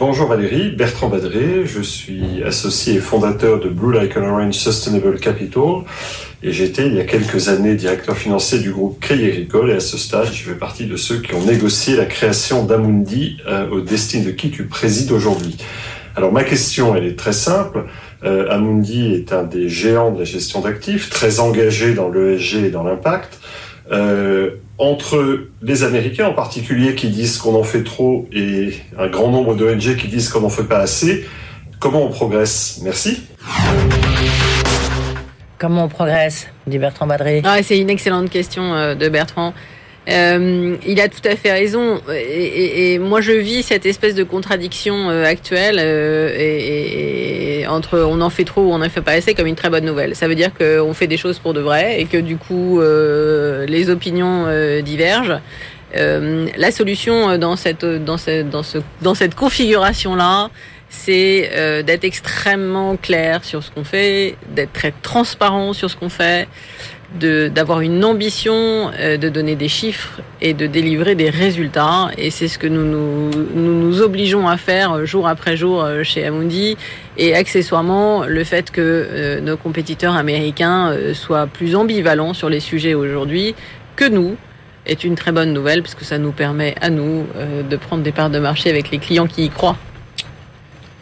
Bonjour Valérie, Bertrand Badré, je suis associé et fondateur de Blue an Orange Sustainable Capital et j'étais il y a quelques années directeur financier du groupe Crédit Agricole et à ce stade je fais partie de ceux qui ont négocié la création d'Amundi euh, au destin de qui tu présides aujourd'hui. Alors ma question elle est très simple, euh, Amundi est un des géants de la gestion d'actifs, très engagé dans l'ESG et dans l'impact. Euh, entre les Américains en particulier qui disent qu'on en fait trop et un grand nombre d'ONG qui disent qu'on n'en fait pas assez, comment on progresse? Merci. Comment on progresse? Dit Bertrand Badré. Ah, C'est une excellente question euh, de Bertrand. Euh, il a tout à fait raison. Et, et, et, moi, je vis cette espèce de contradiction euh, actuelle euh, et, et, entre on en fait trop ou on n'en fait pas assez comme une très bonne nouvelle. Ça veut dire qu'on fait des choses pour de vrai et que du coup, euh, les opinions euh, divergent. la solution dans cette, dans cette, dans dans cette configuration-là, c'est euh, d'être extrêmement clair sur ce qu'on fait, d'être très transparent sur ce qu'on fait, d'avoir une ambition, euh, de donner des chiffres et de délivrer des résultats. Et c'est ce que nous nous, nous nous, obligeons à faire jour après jour euh, chez Amundi. Et accessoirement, le fait que nos compétiteurs américains soient plus ambivalents sur les sujets aujourd'hui que nous est une très bonne nouvelle parce que ça nous permet à nous de prendre des parts de marché avec les clients qui y croient.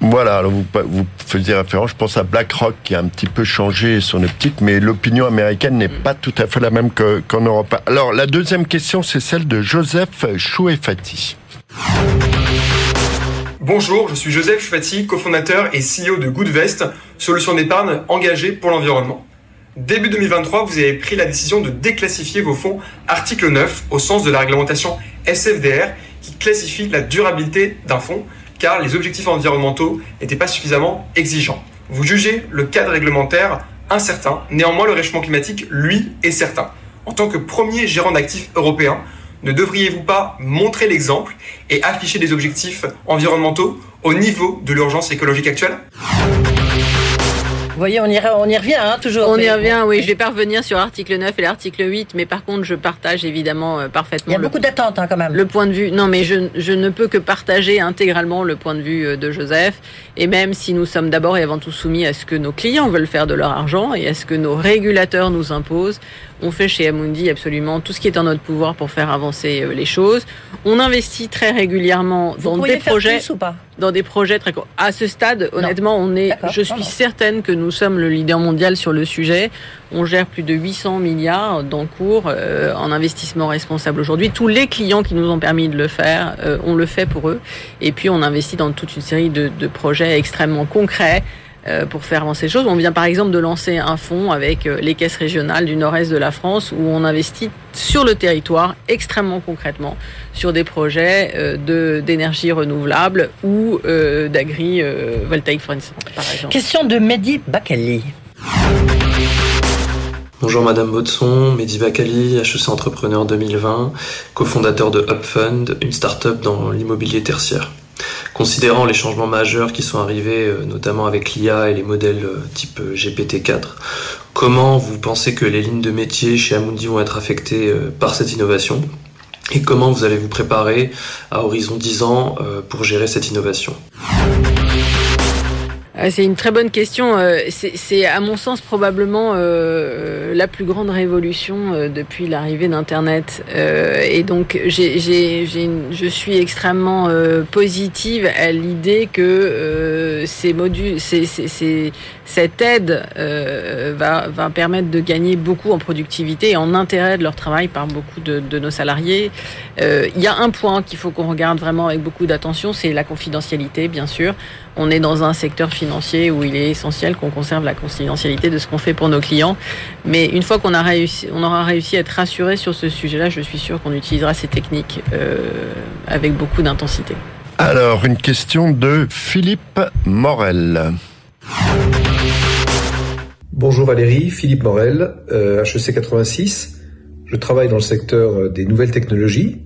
Voilà, vous, vous faisiez référence, je pense à BlackRock qui a un petit peu changé son optique, mais l'opinion américaine n'est pas tout à fait la même qu'en Europe. Alors la deuxième question, c'est celle de Joseph Chouefati. Bonjour, je suis Joseph Chouefati, cofondateur et CEO de Goodvest, solution d'épargne engagée pour l'environnement. Début 2023, vous avez pris la décision de déclassifier vos fonds article 9 au sens de la réglementation SFDR qui classifie la durabilité d'un fonds car les objectifs environnementaux n'étaient pas suffisamment exigeants. Vous jugez le cadre réglementaire incertain, néanmoins le réchauffement climatique, lui, est certain. En tant que premier gérant d'actifs européen, ne devriez-vous pas montrer l'exemple et afficher des objectifs environnementaux au niveau de l'urgence écologique actuelle? Voyez, on y, on y revient, hein, toujours. On y revient, oui. Je vais pas revenir sur l'article 9 et l'article 8, mais par contre, je partage évidemment euh, parfaitement. Il y a beaucoup d'attentes, hein, quand même. Le point de vue. Non, mais je, je, ne peux que partager intégralement le point de vue euh, de Joseph. Et même si nous sommes d'abord et avant tout soumis à ce que nos clients veulent faire de leur argent et à ce que nos régulateurs nous imposent, on fait chez Amundi absolument tout ce qui est en notre pouvoir pour faire avancer euh, les choses. On investit très régulièrement dans des projets. ou pas? dans des projets très à ce stade honnêtement on est je suis certaine que nous sommes le leader mondial sur le sujet. On gère plus de 800 milliards d'encours euh, en investissement responsable aujourd'hui. Tous les clients qui nous ont permis de le faire euh, on le fait pour eux. Et puis on investit dans toute une série de, de projets extrêmement concrets pour faire avancer les choses. On vient par exemple de lancer un fonds avec euh, les caisses régionales du nord-est de la France où on investit sur le territoire extrêmement concrètement sur des projets euh, de d'énergie renouvelable ou d'agri-voltaïque par exemple. Question de Mehdi Bakali. Bonjour Madame Baudson, Mehdi Bakali, HEC Entrepreneur 2020, cofondateur de Upfund, une start-up dans l'immobilier tertiaire. Considérant les changements majeurs qui sont arrivés, euh, notamment avec l'IA et les modèles euh, type euh, GPT-4, comment vous pensez que les lignes de métier chez Amundi vont être affectées par cette innovation? Et comment vous allez vous préparer à horizon 10 ans pour gérer cette innovation? C'est une très bonne question. Euh, c'est à mon sens probablement euh, la plus grande révolution depuis l'arrivée d'Internet. Et donc je suis extrêmement positive à l'idée que ces modules, cette aide va, permettre de gagner beaucoup en productivité et en intérêt de leur travail par beaucoup de nos salariés. Il y a un point qu'il faut qu'on regarde vraiment avec beaucoup d'attention, c'est la confidentialité, bien sûr on est dans un secteur financier où il est essentiel qu'on conserve la confidentialité de ce qu'on fait pour nos clients. Mais une fois qu'on a réussi, on aura réussi à être rassuré sur ce sujet-là, je suis sûr qu'on utilisera ces techniques euh, avec beaucoup d'intensité. Alors, une question de Philippe Morel. Bonjour Valérie, Philippe Morel, HEC 86. Je travaille dans le secteur des nouvelles technologies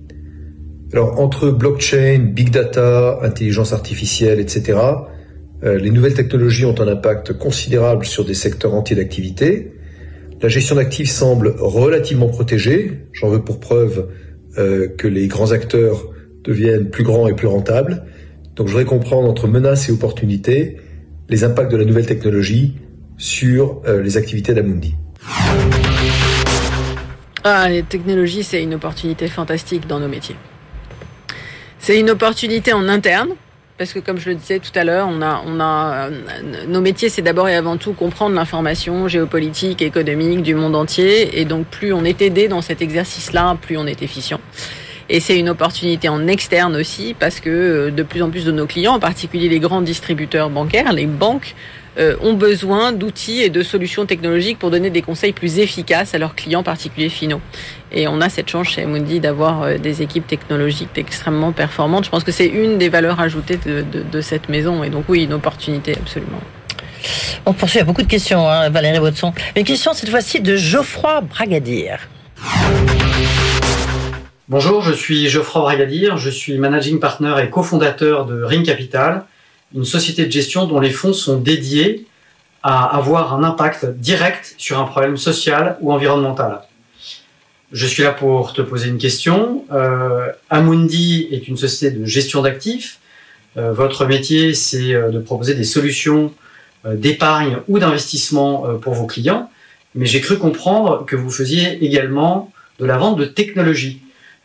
alors entre blockchain, big data, intelligence artificielle, etc., euh, les nouvelles technologies ont un impact considérable sur des secteurs entiers d'activité. La gestion d'actifs semble relativement protégée. J'en veux pour preuve euh, que les grands acteurs deviennent plus grands et plus rentables. Donc je voudrais comprendre entre menaces et opportunités les impacts de la nouvelle technologie sur euh, les activités d'Amundi. Ah, les technologies, c'est une opportunité fantastique dans nos métiers. C'est une opportunité en interne, parce que comme je le disais tout à l'heure, on a, on a, euh, nos métiers, c'est d'abord et avant tout comprendre l'information géopolitique, économique du monde entier, et donc plus on est aidé dans cet exercice-là, plus on est efficient. Et c'est une opportunité en externe aussi, parce que euh, de plus en plus de nos clients, en particulier les grands distributeurs bancaires, les banques, euh, ont besoin d'outils et de solutions technologiques pour donner des conseils plus efficaces à leurs clients particuliers finaux. Et on a cette chance chez Amundi d'avoir euh, des équipes technologiques extrêmement performantes. Je pense que c'est une des valeurs ajoutées de, cette maison. Et donc oui, une opportunité absolument. On poursuit, a beaucoup de questions, hein, Valérie Watson. Une question cette fois-ci de Geoffroy Bragadier. Bonjour, je suis Geoffroy Bragadir, je suis managing partner et cofondateur de Ring Capital, une société de gestion dont les fonds sont dédiés à avoir un impact direct sur un problème social ou environnemental. Je suis là pour te poser une question. Euh, Amundi est une société de gestion d'actifs. Euh, votre métier, c'est euh, de proposer des solutions d'épargne ou d'investissement pour vos clients. Mais j'ai cru comprendre que vous faisiez également de la vente de technologie.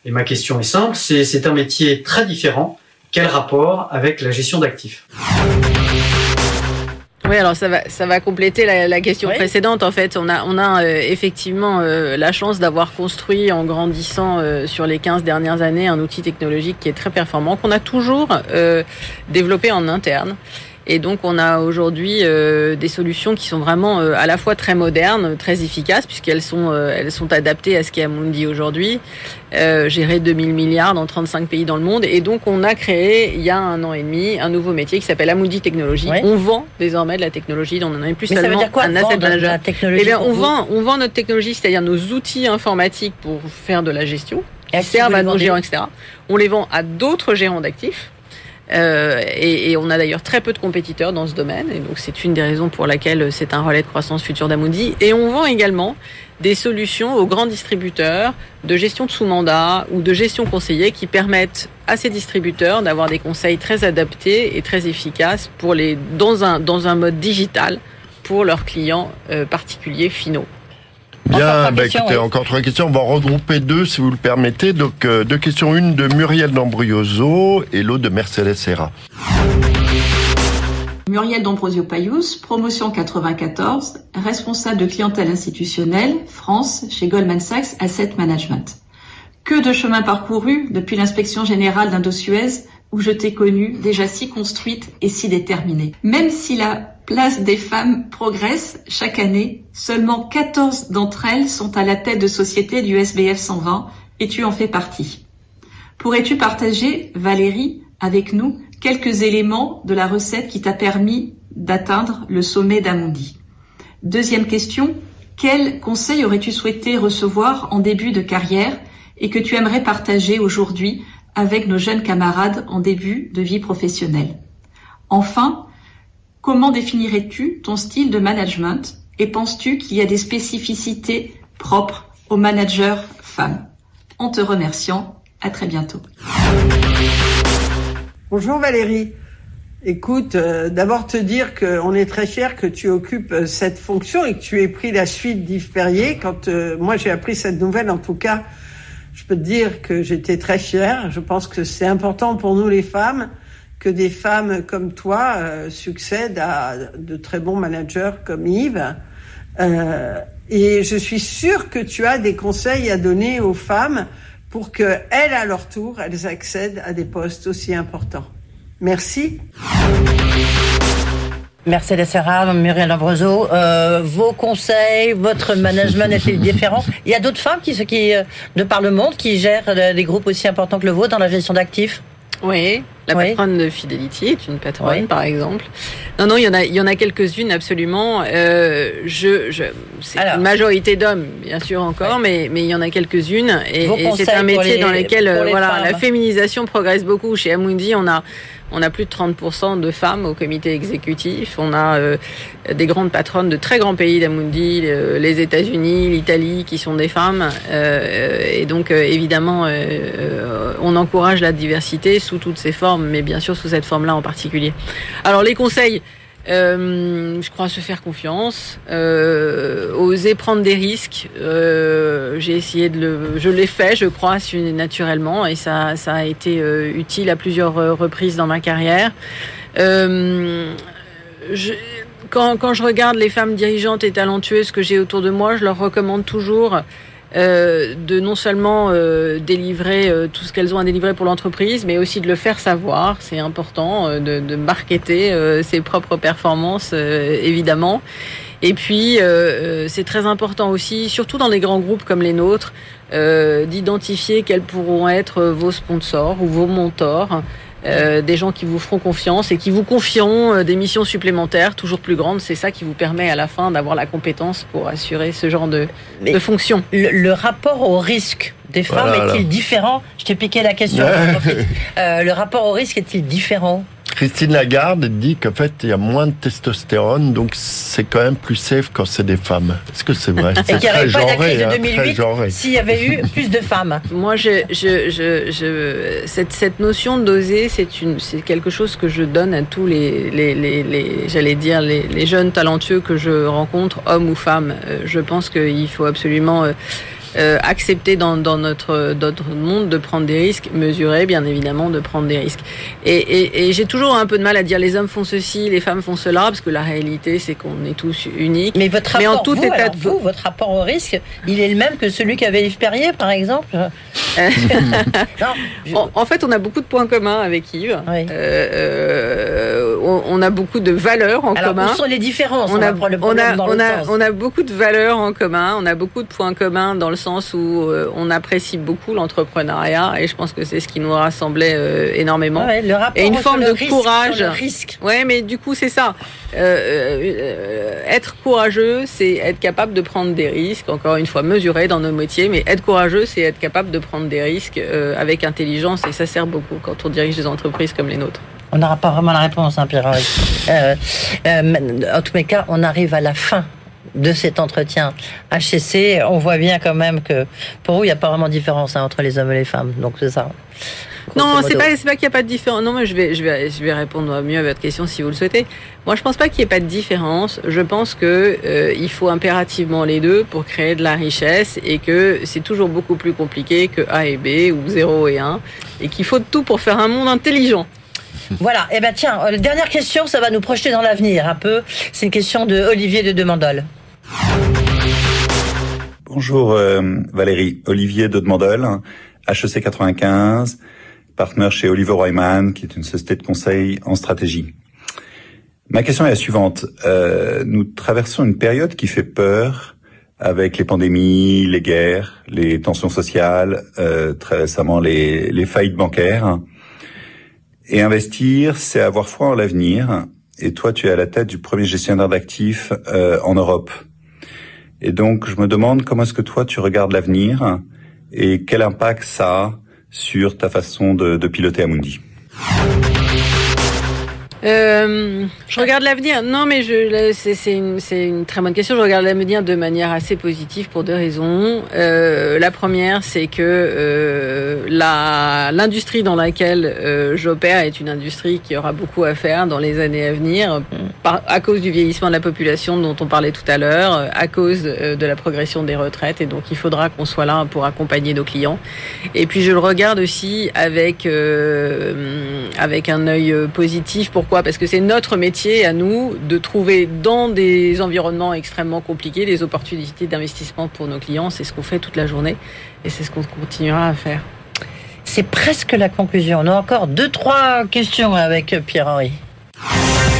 Et ma question est simple, c'est un métier très différent. Quel rapport avec la gestion d'actifs oui, alors ça va, ça va compléter la, question précédente. En fait, on a, on a euh, effectivement euh, la chance d'avoir construit en grandissant euh, sur les 15 dernières années un outil technologique qui est très performant, qu'on a toujours développé en interne et donc on a aujourd'hui euh, des solutions qui sont vraiment euh, à la fois très modernes, très efficaces, puisqu'elles sont, euh, elles sont adaptées à ce qu'est Amundi aujourd'hui, gérer 2000 milliards dans 35 pays dans le monde. Et donc on a créé, il y a un an et demi, un nouveau métier qui s'appelle Amundi Technologie. On vend désormais de la technologie, on n'en a plus Mais seulement ça veut dire quoi, un asset de la technologie Eh bien, on vend, on vend notre technologie, c'est-à-dire nos outils informatiques pour faire de la gestion, qui servent à nos gérants, etc. On les vend à d'autres gérants d'actifs. Euh, et, et on a d'ailleurs très peu de compétiteurs dans ce domaine, et donc c'est une des raisons pour laquelle c'est un relais de croissance future d'Amundi. Et on vend également des solutions aux grands distributeurs de gestion de sous-mandat ou de gestion conseillée qui permettent à ces distributeurs d'avoir des conseils très adaptés et très efficaces pour les, dans, un, dans un mode digital pour leurs clients euh, particuliers finaux. Bien, bah, questions, écoutez, oui. encore trois questions. On va en regrouper deux, si vous le permettez. Donc, euh, deux questions. Une de Muriel D'Ambrioso et l'autre de Mercedes Serra. Muriel D'Ambrosio Payous, promotion 94, responsable de clientèle institutionnelle, France, chez Goldman Sachs Asset Management. Que de chemin parcouru depuis l'inspection générale d'Indosuez où je t'ai connue déjà si construite et si déterminée. Même si la place des femmes progresse chaque année, seulement 14 d'entre elles sont à la tête de sociétés du SBF 120 et tu en fais partie? Pourrais-tu partager, Valérie, avec nous, quelques éléments de la recette qui t'a permis d'atteindre le sommet d'Amundi? Deuxième question, quels conseils aurais-tu souhaité recevoir en début de carrière et que tu aimerais partager aujourd'hui avec nos jeunes camarades en début de vie professionnelle? Enfin, comment définirais-tu ton style de management et penses-tu qu'il y a des spécificités propres aux managers femmes? En te remerciant, à très bientôt. Bonjour Valérie. Écoute, euh, d'abord te dire qu'on est très fiers que tu occupes euh, cette fonction et que tu aies pris la suite d'Yves Perrier. Quand euh, moi j'ai appris cette nouvelle, en tout cas, je peux te dire que j'étais très fière. Je pense que c'est important pour nous les femmes que des femmes comme toi euh, succèdent à de très bons managers comme Yves. Euh, et je suis sûre que tu as des conseils à donner aux femmes pour que elles, à leur tour, elles accèdent à des postes aussi importants. Merci. Mercedes Serra, Muriel Lambroso, euh, vos conseils, votre management est-il différent? Il y a d'autres femmes qui, de par le monde qui gèrent des groupes aussi importants que le vôtre dans la gestion d'actifs? Oui, la Oui. patronne de Fidelity est une patronne, Oui. par exemple. Non, non, il y en a, il y en a quelques-unes absolument. Euh, je, je, c'est une majorité d'hommes, bien sûr encore, mais mais il y en a quelques-unes. Et, c'est un métier dans lequel euh, voilà femmes. la féminisation progresse beaucoup. Chez Amundi, on a on a plus de 30% de femmes au comité exécutif. On a euh, des grandes patronnes de très grands pays d'Amundi, le- les États-Unis, l'Italie, qui sont des femmes. Euh, et donc, euh, évidemment, euh, euh, on encourage la diversité sous toutes ses formes, mais bien sûr sous cette forme-là en particulier. Alors, les conseils. Euh, je crois se faire confiance, euh, oser prendre des risques. Euh, j'ai essayé de le, je l'ai fait, je crois, naturellement, et ça, ça a été utile à plusieurs reprises dans ma carrière. Quand, quand je regarde les femmes dirigeantes et talentueuses que j'ai autour de moi, je leur recommande toujours euh, de non seulement euh, délivrer euh, tout ce qu'elles ont à délivrer pour l'entreprise, mais aussi de le faire savoir. C'est important de, de marketer ses propres performances, évidemment. Et puis, c'est très important aussi, surtout dans les grands groupes comme les nôtres, d'identifier quels pourront être vos sponsors ou vos mentors. Euh, des gens qui vous feront confiance et qui vous confieront euh, des missions supplémentaires toujours plus grandes. C'est ça qui vous permet à la fin d'avoir la compétence pour assurer ce genre de, de fonction. Le, le rapport au risque des femmes Voilà. est-il différent? Je t'ai piqué la question. Euh, le rapport au risque est-il différent? Christine Lagarde dit qu'en fait, il y a moins de testostérone, donc c'est quand même plus safe quand c'est des femmes. Est-ce que c'est vrai? C'est très genré, hein, très 2008 genré. s'il y avait eu plus de femmes. Moi, je, je, je, je- cette, cette notion d'oser, c'est une, c'est quelque chose que je donne à tous les, les, les, les- j'allais dire, les, les jeunes talentueux que je rencontre, hommes ou femmes. Euh, Je pense qu'il faut absolument euh, accepter dans, dans notre, notre monde de prendre des risques, mesurer bien évidemment de prendre des risques. Et, et, et j'ai toujours un peu de mal à dire les hommes font ceci, les femmes font cela, parce que la réalité c'est qu'on est tous uniques. Mais votre Mais rapport, en tout vous, état de vous, votre rapport au risque, il est le même que celui qu'avait Yves Perrier, par exemple en, en fait, on a beaucoup de points communs avec Yves. Euh, euh, on, on a beaucoup de valeurs en Alors, commun. où sont les différences on On a, a, dans on a beaucoup de valeurs en commun. On a beaucoup de points communs dans le sens où euh, on apprécie beaucoup l'entrepreneuriat et je pense que c'est ce qui nous rassemblait euh, énormément. Ouais, le rapport et une forme de risque courage. risque. Ouais, mais du coup, c'est ça. Euh, être courageux, c'est être capable de prendre des risques. Encore une fois, mesurer dans nos métiers, mais être courageux, c'est être capable de prendre des risques avec intelligence et ça sert beaucoup quand on dirige des entreprises comme les nôtres. On n'aura pas vraiment la réponse, hein, euh, en tous les cas, on arrive à la fin de cet entretien HCC. On voit bien quand même que pour vous, il n'y a pas vraiment de différence hein, entre les hommes et les femmes. Donc c'est ça. Non, c'est pas, c'est pas qu'il n'y a pas de différence. Non, mais je vais, je vais, je vais répondre mieux à votre question si vous le souhaitez. Moi, je pense pas qu'il n'y ait pas de différence. Je pense que euh, il faut impérativement les deux pour créer de la richesse et que c'est toujours beaucoup plus compliqué que A et B ou 0 et 1 et qu'il faut de tout pour faire un monde intelligent. Voilà. Eh ben tiens, euh, dernière question, ça va nous projeter dans l'avenir un peu. C'est une question de Olivier de Demandol. Bonjour euh, Valérie, Olivier de Demandel, HEC 95, partenaire chez Oliver Wyman, qui est une société de conseil en stratégie. Ma question est la suivante. Euh, nous traversons une période qui fait peur avec les pandémies, les guerres, les tensions sociales, euh, très récemment les, les faillites bancaires. Et investir, c'est avoir foi en l'avenir. Et toi, tu es à la tête du premier gestionnaire d'actifs euh, en Europe. Et donc, je me demande comment est-ce que toi, tu regardes l'avenir et quel impact ça a sur ta façon de, de piloter Amundi. Euh, je regarde l'avenir. Non, mais je, c'est, c'est, une, c'est une très bonne question. Je regarde l'avenir de manière assez positive pour deux raisons. Euh, la première, c'est que euh, la, l'industrie dans laquelle euh, j'opère est une industrie qui aura beaucoup à faire dans les années à venir, par, à cause du vieillissement de la population dont on parlait tout à l'heure, à cause euh, de la progression des retraites. Et donc, il faudra qu'on soit là pour accompagner nos clients. Et puis, je le regarde aussi avec euh, avec un œil positif. Pourquoi? Parce que c'est notre métier à nous de trouver dans des environnements extrêmement compliqués des opportunités d'investissement pour nos clients. C'est ce qu'on fait toute la journée et c'est ce qu'on continuera à faire. C'est presque la conclusion. On a encore deux, trois questions avec Pierre-Henri.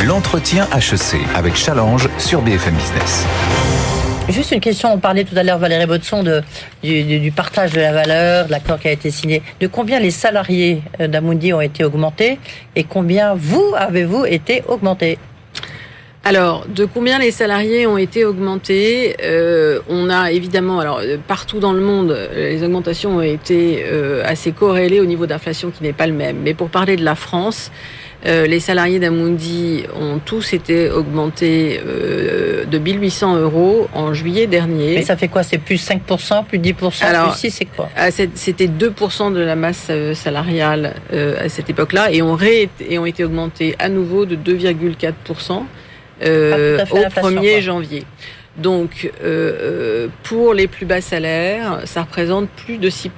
L'entretien HEC avec Challenge sur BFM Business. Juste une question, on parlait tout à l'heure, Valérie Botson, du, partage de la valeur, de l'accord qui a été signé. De combien les salariés euh, d'Amundi ont été augmentés et combien vous avez-vous été augmentés? Alors, de combien les salariés ont été augmentés Euh, On a évidemment, alors euh, partout dans le monde, les augmentations ont été assez corrélées au niveau d'inflation qui n'est pas le même. Mais pour parler de la France, euh, les salariés d'Amundi ont tous été augmentés euh, de 1800 euros en juillet dernier. Mais ça fait quoi? C'est plus 5%, plus 10%, Alors, plus 6, c'est quoi? ah, c'est- C'était 2% de la masse euh, salariale euh, à cette époque-là et ont, ré- et ont été augmentés à nouveau de 2,4% euh, Pas tout à fait au l'inflation, 1er quoi. janvier. Donc, euh, euh, pour les plus bas salaires, ça représente plus de 6%,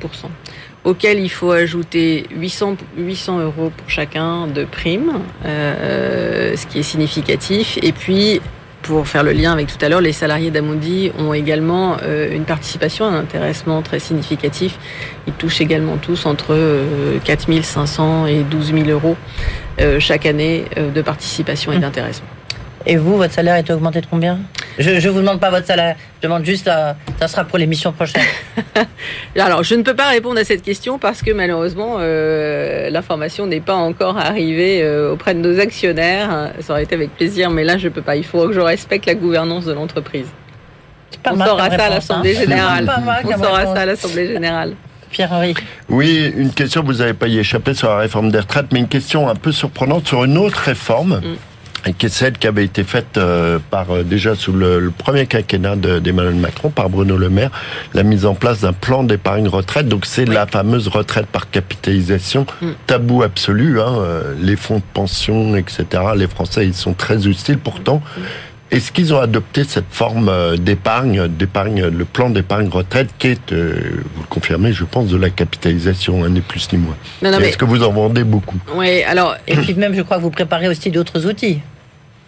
auquel il faut ajouter 800, 800 euros pour chacun de primes, euh, ce qui est significatif. Et puis, pour faire le lien avec tout à l'heure, les salariés d'Amundi ont également euh, une participation, un intéressement très significatif. Ils touchent également tous entre euh, 4 500 et 12 000 euros euh, chaque année euh, de participation et d'intéressement. Et vous, votre salaire a été augmenté de combien? Je, je vous demande pas votre salaire. Je demande juste, euh, ça sera pour l'émission prochaine. Alors, je ne peux pas répondre à cette question parce que malheureusement, euh, l'information n'est pas encore arrivée euh, auprès de nos actionnaires. Ça aurait été avec plaisir, mais là, je peux pas. Il faut que je respecte la gouvernance de l'entreprise. On mal saura ça à l'Assemblée hein. générale. On saura ça à l'Assemblée générale. Pierre-Henri. Oui, une question, vous n'avez pas y échappé sur la réforme des retraites, mais une question un peu surprenante sur une autre réforme. et qui est celle qui avait été faite euh, par euh, déjà sous le, le premier quinquennat de- d'Emmanuel Macron par Bruno Le Maire, la mise en place d'un plan d'épargne retraite. Donc c'est la fameuse retraite par capitalisation, tabou absolu. Hein, euh, les fonds de pension, etc. Les Français ils sont très hostiles. Pourtant, est-ce qu'ils ont adopté cette forme d'épargne, d'épargne, le plan d'épargne retraite qui est, euh, vous le confirmez, je pense, de la capitalisation, hein, ni plus ni moins? Non, non, Et mais- Est-ce que vous en vendez beaucoup? Oui, alors. Et puis même, je crois que vous préparez aussi d'autres outils.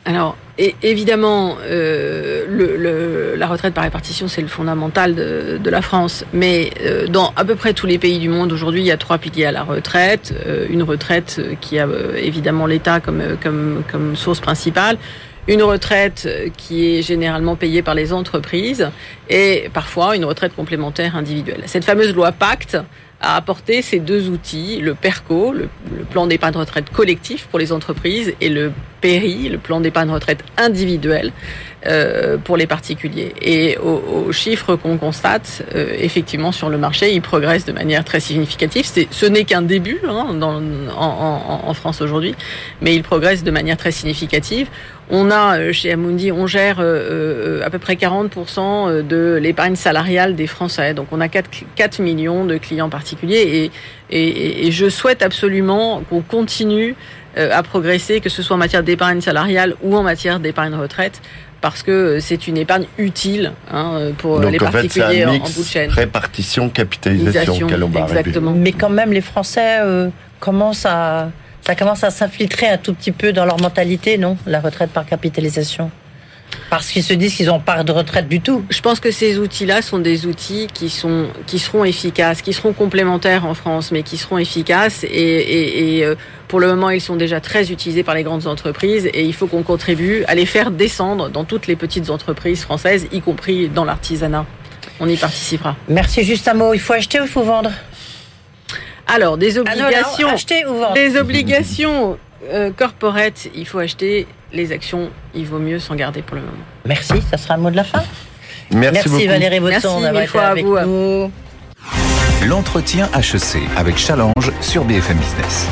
Alors, évidemment, euh, le, le- la retraite par répartition, c'est le fondamental de, de la France. Mais euh, dans à peu près tous les pays du monde, aujourd'hui, il y a trois piliers à la retraite. Euh, une retraite euh, qui a euh, évidemment l'État comme, euh, comme, comme source principale. Une retraite qui est généralement payée par les entreprises et parfois une retraite complémentaire individuelle. Cette fameuse loi Pacte a apporté ces deux outils, le PERCO, le, le plan d'épargne retraite collectif pour les entreprises, et le Le plan d'épargne retraite individuel euh, pour les particuliers. Et aux, chiffres qu'on constate, euh, effectivement, sur le marché, ils progressent de manière très significative. Ce n'est qu'un début hein, en, France aujourd'hui, mais ils progressent de manière très significative. On a euh, chez Amundi, on gère à peu près 40% de l'épargne salariale des Français. Donc on a 4, 4 millions de clients particuliers et, et, je souhaite absolument qu'on continue à progresser, que ce soit en matière d'épargne salariale ou en matière d'épargne retraite, parce que c'est une épargne utile hein, pour Donc les en fait, particuliers un en, bout de chaîne. répartition, capitalisation exactement. Mais quand même, les Français euh, commencent à, ça commence à s'infiltrer un tout petit peu dans leur mentalité, non? La retraite par capitalisation. Parce qu'ils se disent qu'ils n'ont pas de retraite du tout. Je pense que ces outils-là sont des outils qui sont qui seront efficaces, qui seront complémentaires en France, mais qui seront efficaces. Et, et, et, euh, pour le moment, ils sont déjà très utilisés par les grandes entreprises, et il faut qu'on contribue à les faire descendre dans toutes les petites entreprises françaises, y compris dans l'artisanat. On y participera. Merci, juste un mot. Il faut acheter ou il faut vendre? Alors, des Ah non, non, obligations. acheter ou vendre? Des obligations euh, corporate, il faut acheter. Les actions, il vaut mieux s'en garder pour le moment. Merci, ça sera le mot de la fin. Merci, beaucoup. Valérie mille d'avoir été fois à avec vous. nous. L'entretien HEC avec Challenge sur BFM Business.